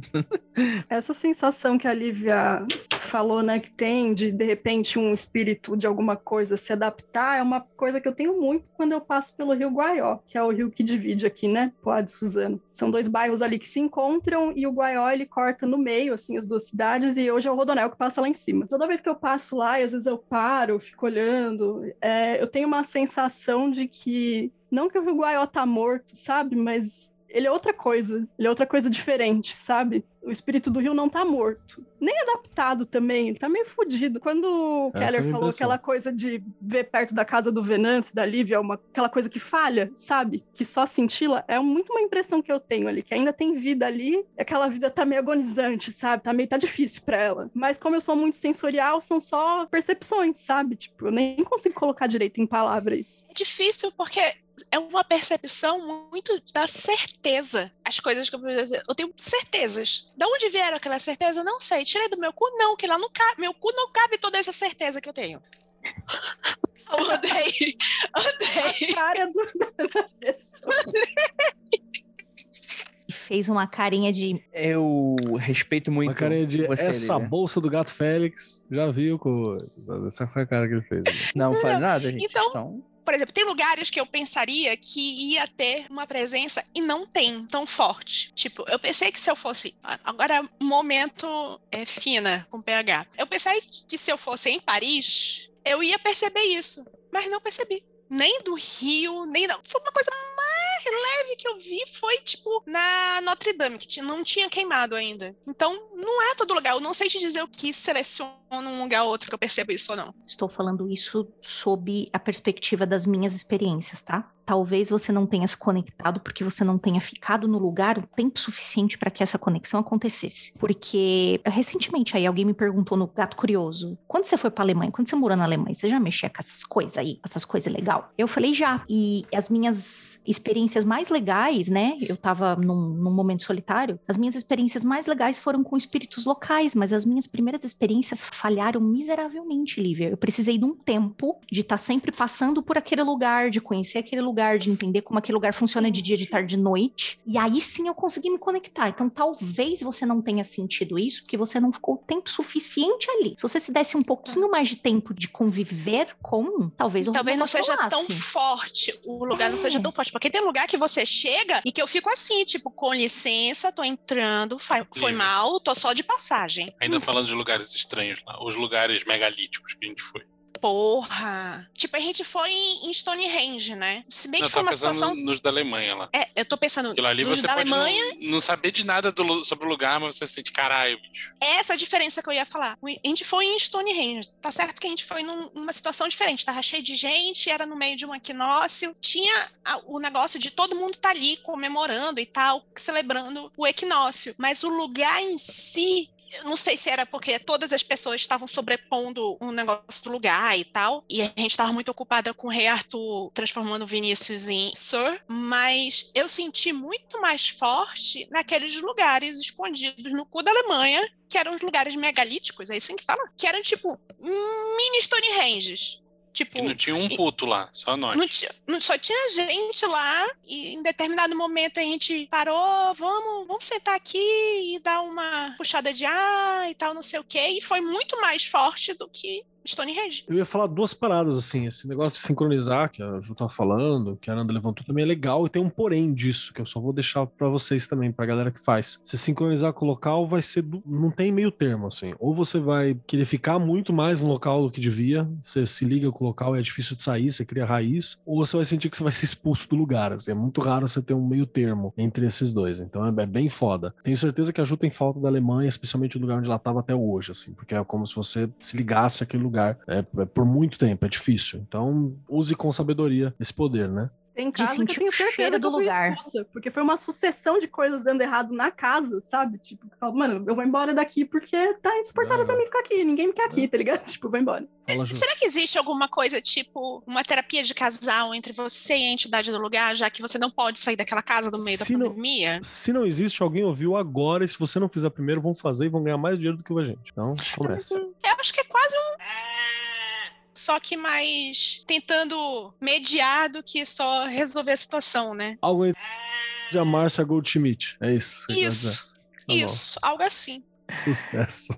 Essa sensação que a Lívia falou, né, que tem de de repente um espírito de alguma coisa se adaptar, é uma coisa que eu tenho muito quando eu passo pelo Rio Guaió, que é o rio que divide aqui, né, Poá de Suzano. São dois bairros ali que se encontram e o Guaió ele corta no meio, assim, as duas cidades e hoje é o Rodonel que passa lá em cima. Toda vez que eu passo lá, e às vezes eu paro, fico olhando, é, eu tenho uma sensação de que não que o Rio Guaió tá morto, sabe, mas ele é outra coisa, ele é outra coisa diferente, sabe? O espírito do rio não tá morto. Nem adaptado também, ele tá meio fudido. Quando o Essa é Keller falou impressão. aquela coisa de ver perto da casa do Venâncio, da Lívia, uma, aquela coisa que falha, sabe? Que só cintila, é muito uma impressão que eu tenho ali, que ainda tem vida ali, e aquela vida tá meio agonizante, sabe? Tá meio, tá difícil pra ela. Mas como eu sou muito sensorial, são só percepções, sabe? Tipo, eu nem consigo colocar direito em palavras. É difícil porque é uma percepção muito da certeza. As coisas que eu, eu tenho certezas. Da onde vieram aquela certeza? Não sei. Tirei do meu cu? Não, que lá não cabe. Meu cu não cabe toda essa certeza que eu tenho. Eu odeio. Odeio. Cara do... das pessoas. Fez uma carinha de. Eu respeito muito Uma carinha de você, essa Lívia. bolsa do gato Félix. Já viu? Com... Essa foi a cara que ele fez. né? Não, não falei nada, gente. Então- estão- Por exemplo, tem lugares que eu pensaria que ia ter uma presença e não tem tão forte. Tipo, eu pensei que se eu fosse. Agora, momento é fina com PH. Eu pensei que se eu fosse em Paris, eu ia perceber isso. Mas não percebi. Nem do Rio, nem não. Foi uma coisa mais leve que eu vi. Foi, tipo, na Notre Dame, que não tinha queimado ainda. Então, não é todo lugar. Eu não sei te dizer o que seleciona um lugar ou outro que eu percebo isso ou não. Estou falando isso sob a perspectiva das minhas experiências, tá? Talvez você não tenha se conectado porque você não tenha ficado no lugar o tempo suficiente para que essa conexão acontecesse. Porque recentemente aí alguém me perguntou no Gato Curioso: quando você foi para Alemanha, quando você morou na Alemanha, você já mexia com essas coisas aí, essas coisas legal? Eu falei já. E as minhas experiências mais legais, né? Eu tava num, num momento solitário. As minhas experiências mais legais foram com espíritos locais, mas as minhas primeiras experiências falharam miseravelmente, Lívia. Eu precisei de um tempo de estar sempre passando por aquele lugar, de conhecer aquele lugar, de entender como aquele lugar funciona de dia, de tarde, de noite. E aí sim eu consegui me conectar. Então talvez você não tenha sentido isso, porque você não ficou tempo suficiente ali. Se você se desse um pouquinho mais de tempo de conviver com, talvez o Talvez não seja tão forte, o lugar não seja É. tão forte. Porque tem lugar que você chega e que eu fico assim, tipo, com licença, tô entrando, foi Lívia. mal, tô só de passagem. Ainda falando de lugares estranhos os lugares megalíticos que a gente foi. Porra! Tipo, a gente foi em Stonehenge, né? Se bem Eu que foi uma situação. nos da Alemanha lá. É, eu tô pensando Aquilo ali nos você da Alemanha. não, não saber de nada do sobre o lugar, mas você sente, caralho, bicho. Essa é a diferença que eu ia falar. A gente foi em Stonehenge. Tá certo que a gente foi num- numa situação diferente. Tava cheio de gente, era no meio de um equinócio. Tinha a- o negócio de todo mundo tá ali comemorando e tal, celebrando o equinócio. Mas o lugar em si. Não sei se era porque todas as pessoas estavam sobrepondo um negócio do lugar e tal, e a gente estava muito ocupada com o Rei Arthur transformando o Vinícius em Sir, mas eu senti muito mais forte naqueles lugares escondidos no cu da Alemanha, que eram os lugares megalíticos, é assim que fala? Que eram tipo mini Stonehenges. Tipo, Que não tinha um e- puto lá, só nós. não tinha- não- só tinha gente lá e em determinado momento a gente parou, vamos, vamos sentar aqui e dar uma puxada de ar e tal, não sei o quê. E foi muito mais forte do que Stonehenge. Eu ia falar duas paradas, assim. Esse negócio de sincronizar, que a Ju tava falando, que a Ananda levantou também é legal, e tem um porém disso, que eu só vou deixar pra vocês também, pra galera que faz. Se sincronizar com o local, vai ser. do- Não tem meio termo, assim. Ou você vai querer ficar muito mais no local do que devia, você se liga com o local e é difícil de sair, você cria raiz, ou você vai sentir que você vai ser expulso do lugar. Assim. É muito raro você ter um meio termo entre esses dois. Então é, é bem foda. Tenho certeza que a Ju tem falta da Alemanha, especialmente o lugar onde ela tava até hoje, assim, porque é como se você se ligasse àquele lugar é, é por muito tempo, é difícil. Então, use com sabedoria esse poder, né? Tem de casa que eu sentir tenho certeza que eu fui lugar. expulsa, porque foi uma sucessão de coisas dando errado na casa, sabe? Tipo, eu falo, mano, eu vou embora daqui porque tá insuportável pra mim ficar aqui, ninguém me quer aqui, tá ligado? Tipo, vou embora. Será que existe alguma coisa tipo uma terapia de casal entre você e a entidade do lugar, já que você não pode sair daquela casa no meio Se da não- pandemia? Se não existe, alguém ouviu agora, e se você não fizer primeiro, vão fazer e vão ganhar mais dinheiro do que a gente. Então, começa. Eu acho que é quase um. Só que mais tentando mediar do que só resolver a situação, né? Algo entre a Márcia Goldschmidt. É isso. Isso, Tá bom. isso, algo assim. Sucesso.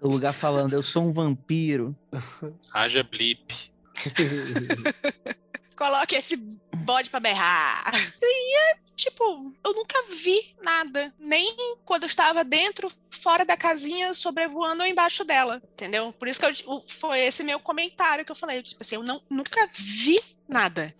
O lugar falando, eu sou um vampiro. Haja blip. Coloque esse bode pra berrar. E é, tipo, eu nunca vi nada. Nem quando eu estava dentro, fora da casinha, sobrevoando ou embaixo dela. Entendeu? Por isso que eu- o- foi esse meu comentário que eu falei. Tipo assim, eu não, nunca vi nada.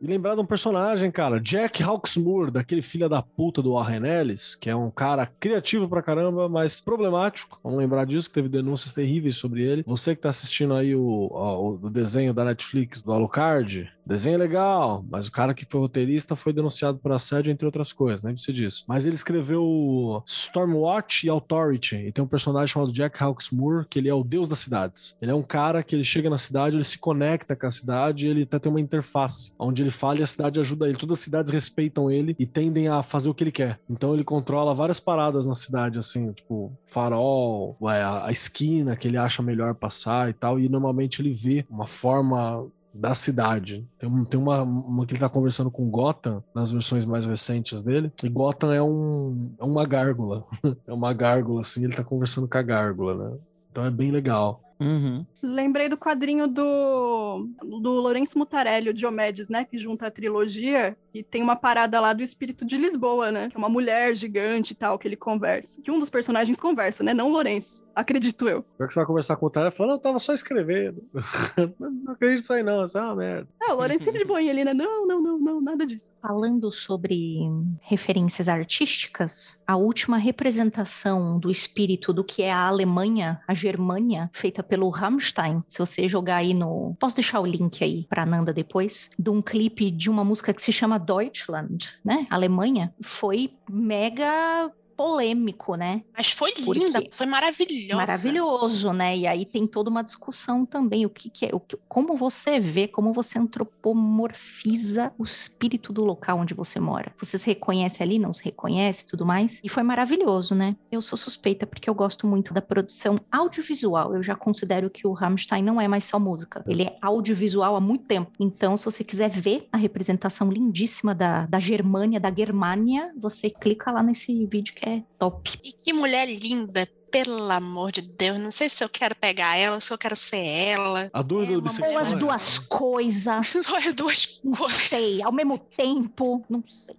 E lembrar de um personagem, cara, Jack Hawksmoor, daquele filho da puta do Warren Ellis, que é um cara criativo pra caramba, mas problemático. Vamos lembrar disso, que teve denúncias terríveis sobre ele. Você que tá assistindo aí o, ó, o desenho da Netflix do Alucard, desenho é legal, mas o cara que foi roteirista foi denunciado por assédio, entre outras coisas, lembre-se disso. Mas ele escreveu Stormwatch e Authority, e tem um personagem chamado Jack Hawksmoor, que ele é o deus das cidades. Ele é um cara que ele chega na cidade, ele se conecta com a cidade, ele até tem uma interface, onde ele fala e a cidade ajuda ele. Todas as cidades respeitam ele e tendem a fazer o que ele quer. Então ele controla várias paradas na cidade, assim, tipo farol, a esquina que ele acha melhor passar e tal, e normalmente ele vê uma forma da cidade. Tem, um- tem uma, uma que ele tá conversando com Gotham, nas versões mais recentes dele, e Gotham é, um, é uma gárgula. é uma gárgula, assim, ele tá conversando com a gárgula, né? Então é bem legal. Uhum. Lembrei do quadrinho do, do Lourenço Mutarelli, o Diomedes, né? Que junta a trilogia e tem uma parada lá do espírito de Lisboa, né? Que é uma mulher gigante e tal, que ele conversa. Que um dos personagens conversa, né? Não o Lourenço. Acredito eu. Pior que você vai conversar com o cara e fala, não, eu tava só escrevendo. não acredito nisso aí não, isso é uma merda. Ah, o Lourenço sempre de boinha ali, né? Não, não, não, nada disso. Falando sobre referências artísticas, a última representação do espírito do que é a Alemanha, a Germânia, feita pelo Rammstein. Se você jogar aí no. Posso deixar o link aí pra Nanda depois? De um clipe de uma música que se chama Deutschland, né? Alemanha. Foi mega polêmico, né? Mas foi linda, foi maravilhosa. Maravilhoso, né? E aí tem toda uma discussão também, o que, que é, o que, como você vê, como você antropomorfiza o espírito do local onde você mora. Você se reconhece ali, não se reconhece, e tudo mais. E foi maravilhoso, né? Eu sou suspeita porque eu gosto muito da produção audiovisual. Eu já considero que o Rammstein não é mais só música. Ele é audiovisual há muito tempo. Então, se você quiser ver a representação lindíssima da, da Germânia, da Germânia, você clica lá nesse vídeo que é top. E que mulher linda, pelo amor de Deus. Não sei se eu quero pegar ela, se eu quero ser ela. A dúvida É do bissexual. boa as é duas coisas. Só as duas Não coisas. sei, ao mesmo tempo, não sei.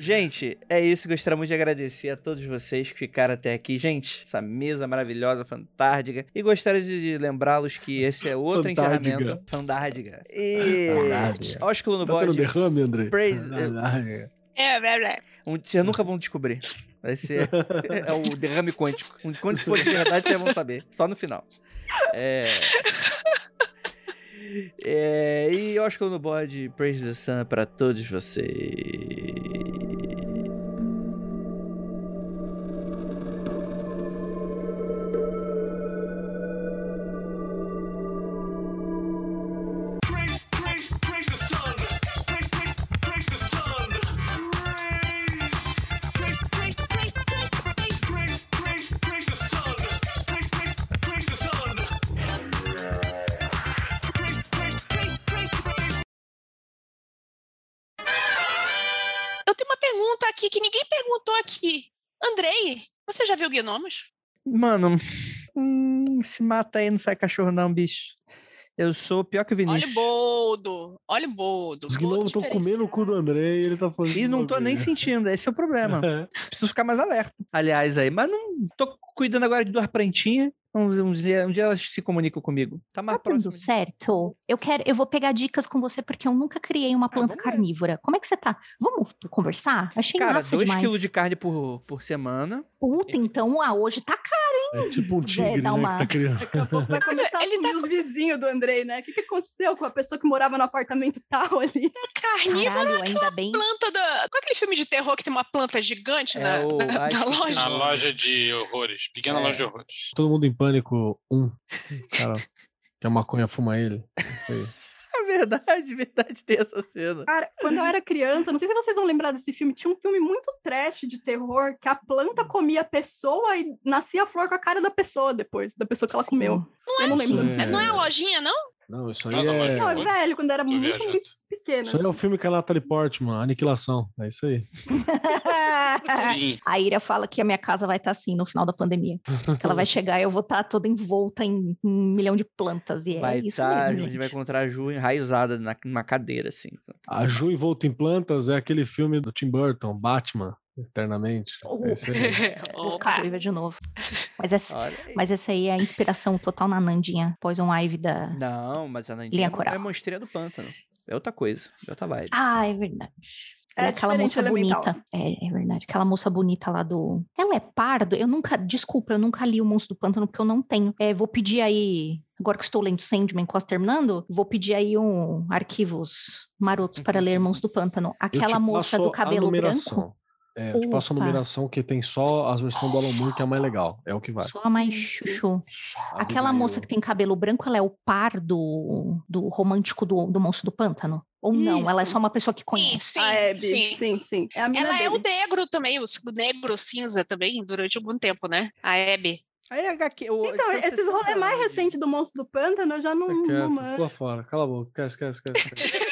Gente, é isso. Gostaria de agradecer a todos vocês que ficaram até aqui. Gente, essa mesa maravilhosa, fantástica. E gostaria de lembrá-los que esse é outro Fantástica. encerramento. Fantástica. E. Fantástica. Ósculo no Tá tendo bode. derrame, André? Praise- Caralho. É, blá. Um, vocês nunca vão descobrir. Vai ser é o derrame quântico. Quando for de verdade, vocês vão saber. Só no final. É. É, e Oscar no bode, Praise the Sun pra todos vocês. Aqui que ninguém perguntou aqui. Andrei, você já viu Gnomos? Mano, hum, se mata aí, não sai cachorro não, bicho. Eu sou pior que o Olha o Vinícius. boldo, olha o boldo. Os gnomos estão comendo o cu do e ele tá fazendo. E não tô nem sentindo, esse é o problema. Preciso ficar mais alerta. Aliás, aí, mas não tô cuidando agora de duas prantinhas. Vamos um dia, um dia elas se comunicam comigo. Tá mais Tá próximo. certo? Eu quero, eu vou pegar dicas com você porque eu nunca criei uma planta vamos ver. carnívora. Como é que você tá? Vamos conversar? Achei Cara, massa 2 demais. quilos de carne por, por semana. Puta, então ah, hoje tá caro. É tipo um tigre, dá né? uma- Que você tá criando. Vai começar a Ele tá os vizinhos do Andrei, né? O que, que aconteceu com a pessoa que morava no apartamento tal ali? Carnívoro Caralho, ainda bem. planta da. Qual é aquele filme de terror que tem uma planta gigante É na, o- ai, da loja? Na loja de horrores. Pequena É. loja de horrores. Todo mundo em pânico, um. Cara, que a maconha fuma ele. Foi. É verdade, verdade, tem essa cena. Cara, quando eu era criança, não sei se vocês vão lembrar desse filme, tinha um filme muito trash de terror que a planta comia a pessoa e nascia a flor com a cara da pessoa depois, da pessoa que ela Sim. comeu. eu não lembro. É, Não é a lojinha, não? Não, isso aí Nossa, é. Não, é velho, quando era muito, muito pequena. Isso aí é o assim. filme que a Natalie Portman, Aniquilação. É isso aí. Sim. A Ira fala que a minha casa vai estar assim no final da pandemia. Que ela vai chegar e eu vou estar toda envolta em um milhão de plantas. E vai é isso tá, a mesmo, gente gente. vai encontrar a Ju enraizada na, numa cadeira, assim. A Ju envolta em plantas é aquele filme do Tim Burton, Batman, eternamente. É isso aí. Vou ficar de novo. Mas essa, mas essa aí é a inspiração total na Nandinha Poison Ivy da... Não, mas a Nandinha é monstrinha do pântano. É outra coisa, é outra vibe. Ah, é verdade. É Ela aquela moça bonita. É, é verdade. Aquela moça bonita lá do. Ela é pardo? Eu nunca. Desculpa, eu nunca li o Monstro do Pântano porque eu não tenho. É, vou pedir aí. Agora que estou lendo Sandman, quase terminando, vou pedir aí um arquivos marotos para ler Monstro do Pântano. Aquela moça do cabelo branco. numeração. É, eu te passo a numeração que tem só as versões do Alan Moore, que é a mais legal. É o que vai. Só a mais chuchu. Aquela do- moça que tem cabelo branco, ela é o par do, do romântico do, do Monstro do Pântano? Ou não? Ela é Isso. só uma pessoa que Sim, conhece. sim, a Abby, sim. sim, sim. É a mina Ela é o dele. negro também, o negro cinza também, durante algum tempo, né? A Abby. Aí a HQ. o- Então, esses 60 rolês mais recentes do Monstro do Pântano, eu já não, É não manjo. pula fora. Cala a boca. Esquece, esquece, esquece.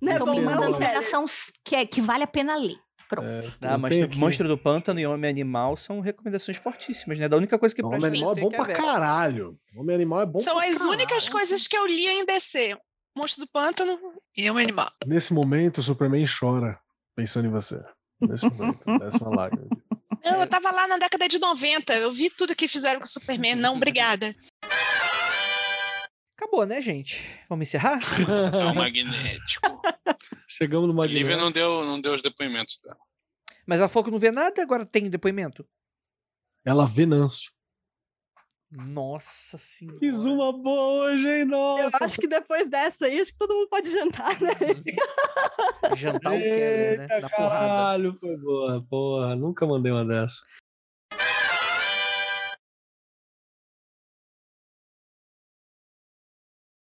Sim, mandando nóis. numeração s- que, é, que vale a pena ler. Pronto. É, Ah, mas aqui- Monstro do Pântano e Homem Animal são recomendações fortíssimas, né? Da única coisa que Não, Homem Animal é bom pra é velho. caralho. Homem Animal é bom São pra as únicas coisas que eu li em DC. Monstro do Pântano e um animal. Nesse momento, o Superman chora pensando em você. Nesse momento, desce uma lágrima. Não, eu tava lá na década de 90, eu vi tudo que fizeram com o Superman. Não, obrigada. Acabou, né, gente? Vamos encerrar? É o magnético. Chegamos no A Lívia não deu, não deu os depoimentos dela. Mas ela falou que não vê nada, agora tem depoimento. Ela vê Nancio. Nossa senhora. Fiz uma boa hoje, hein? Eu Nossa. acho que depois dessa aí, acho que todo mundo pode jantar, né? Jantar o quebra, né? Na porrada. caralho, foi boa. Porra, nunca mandei uma dessa.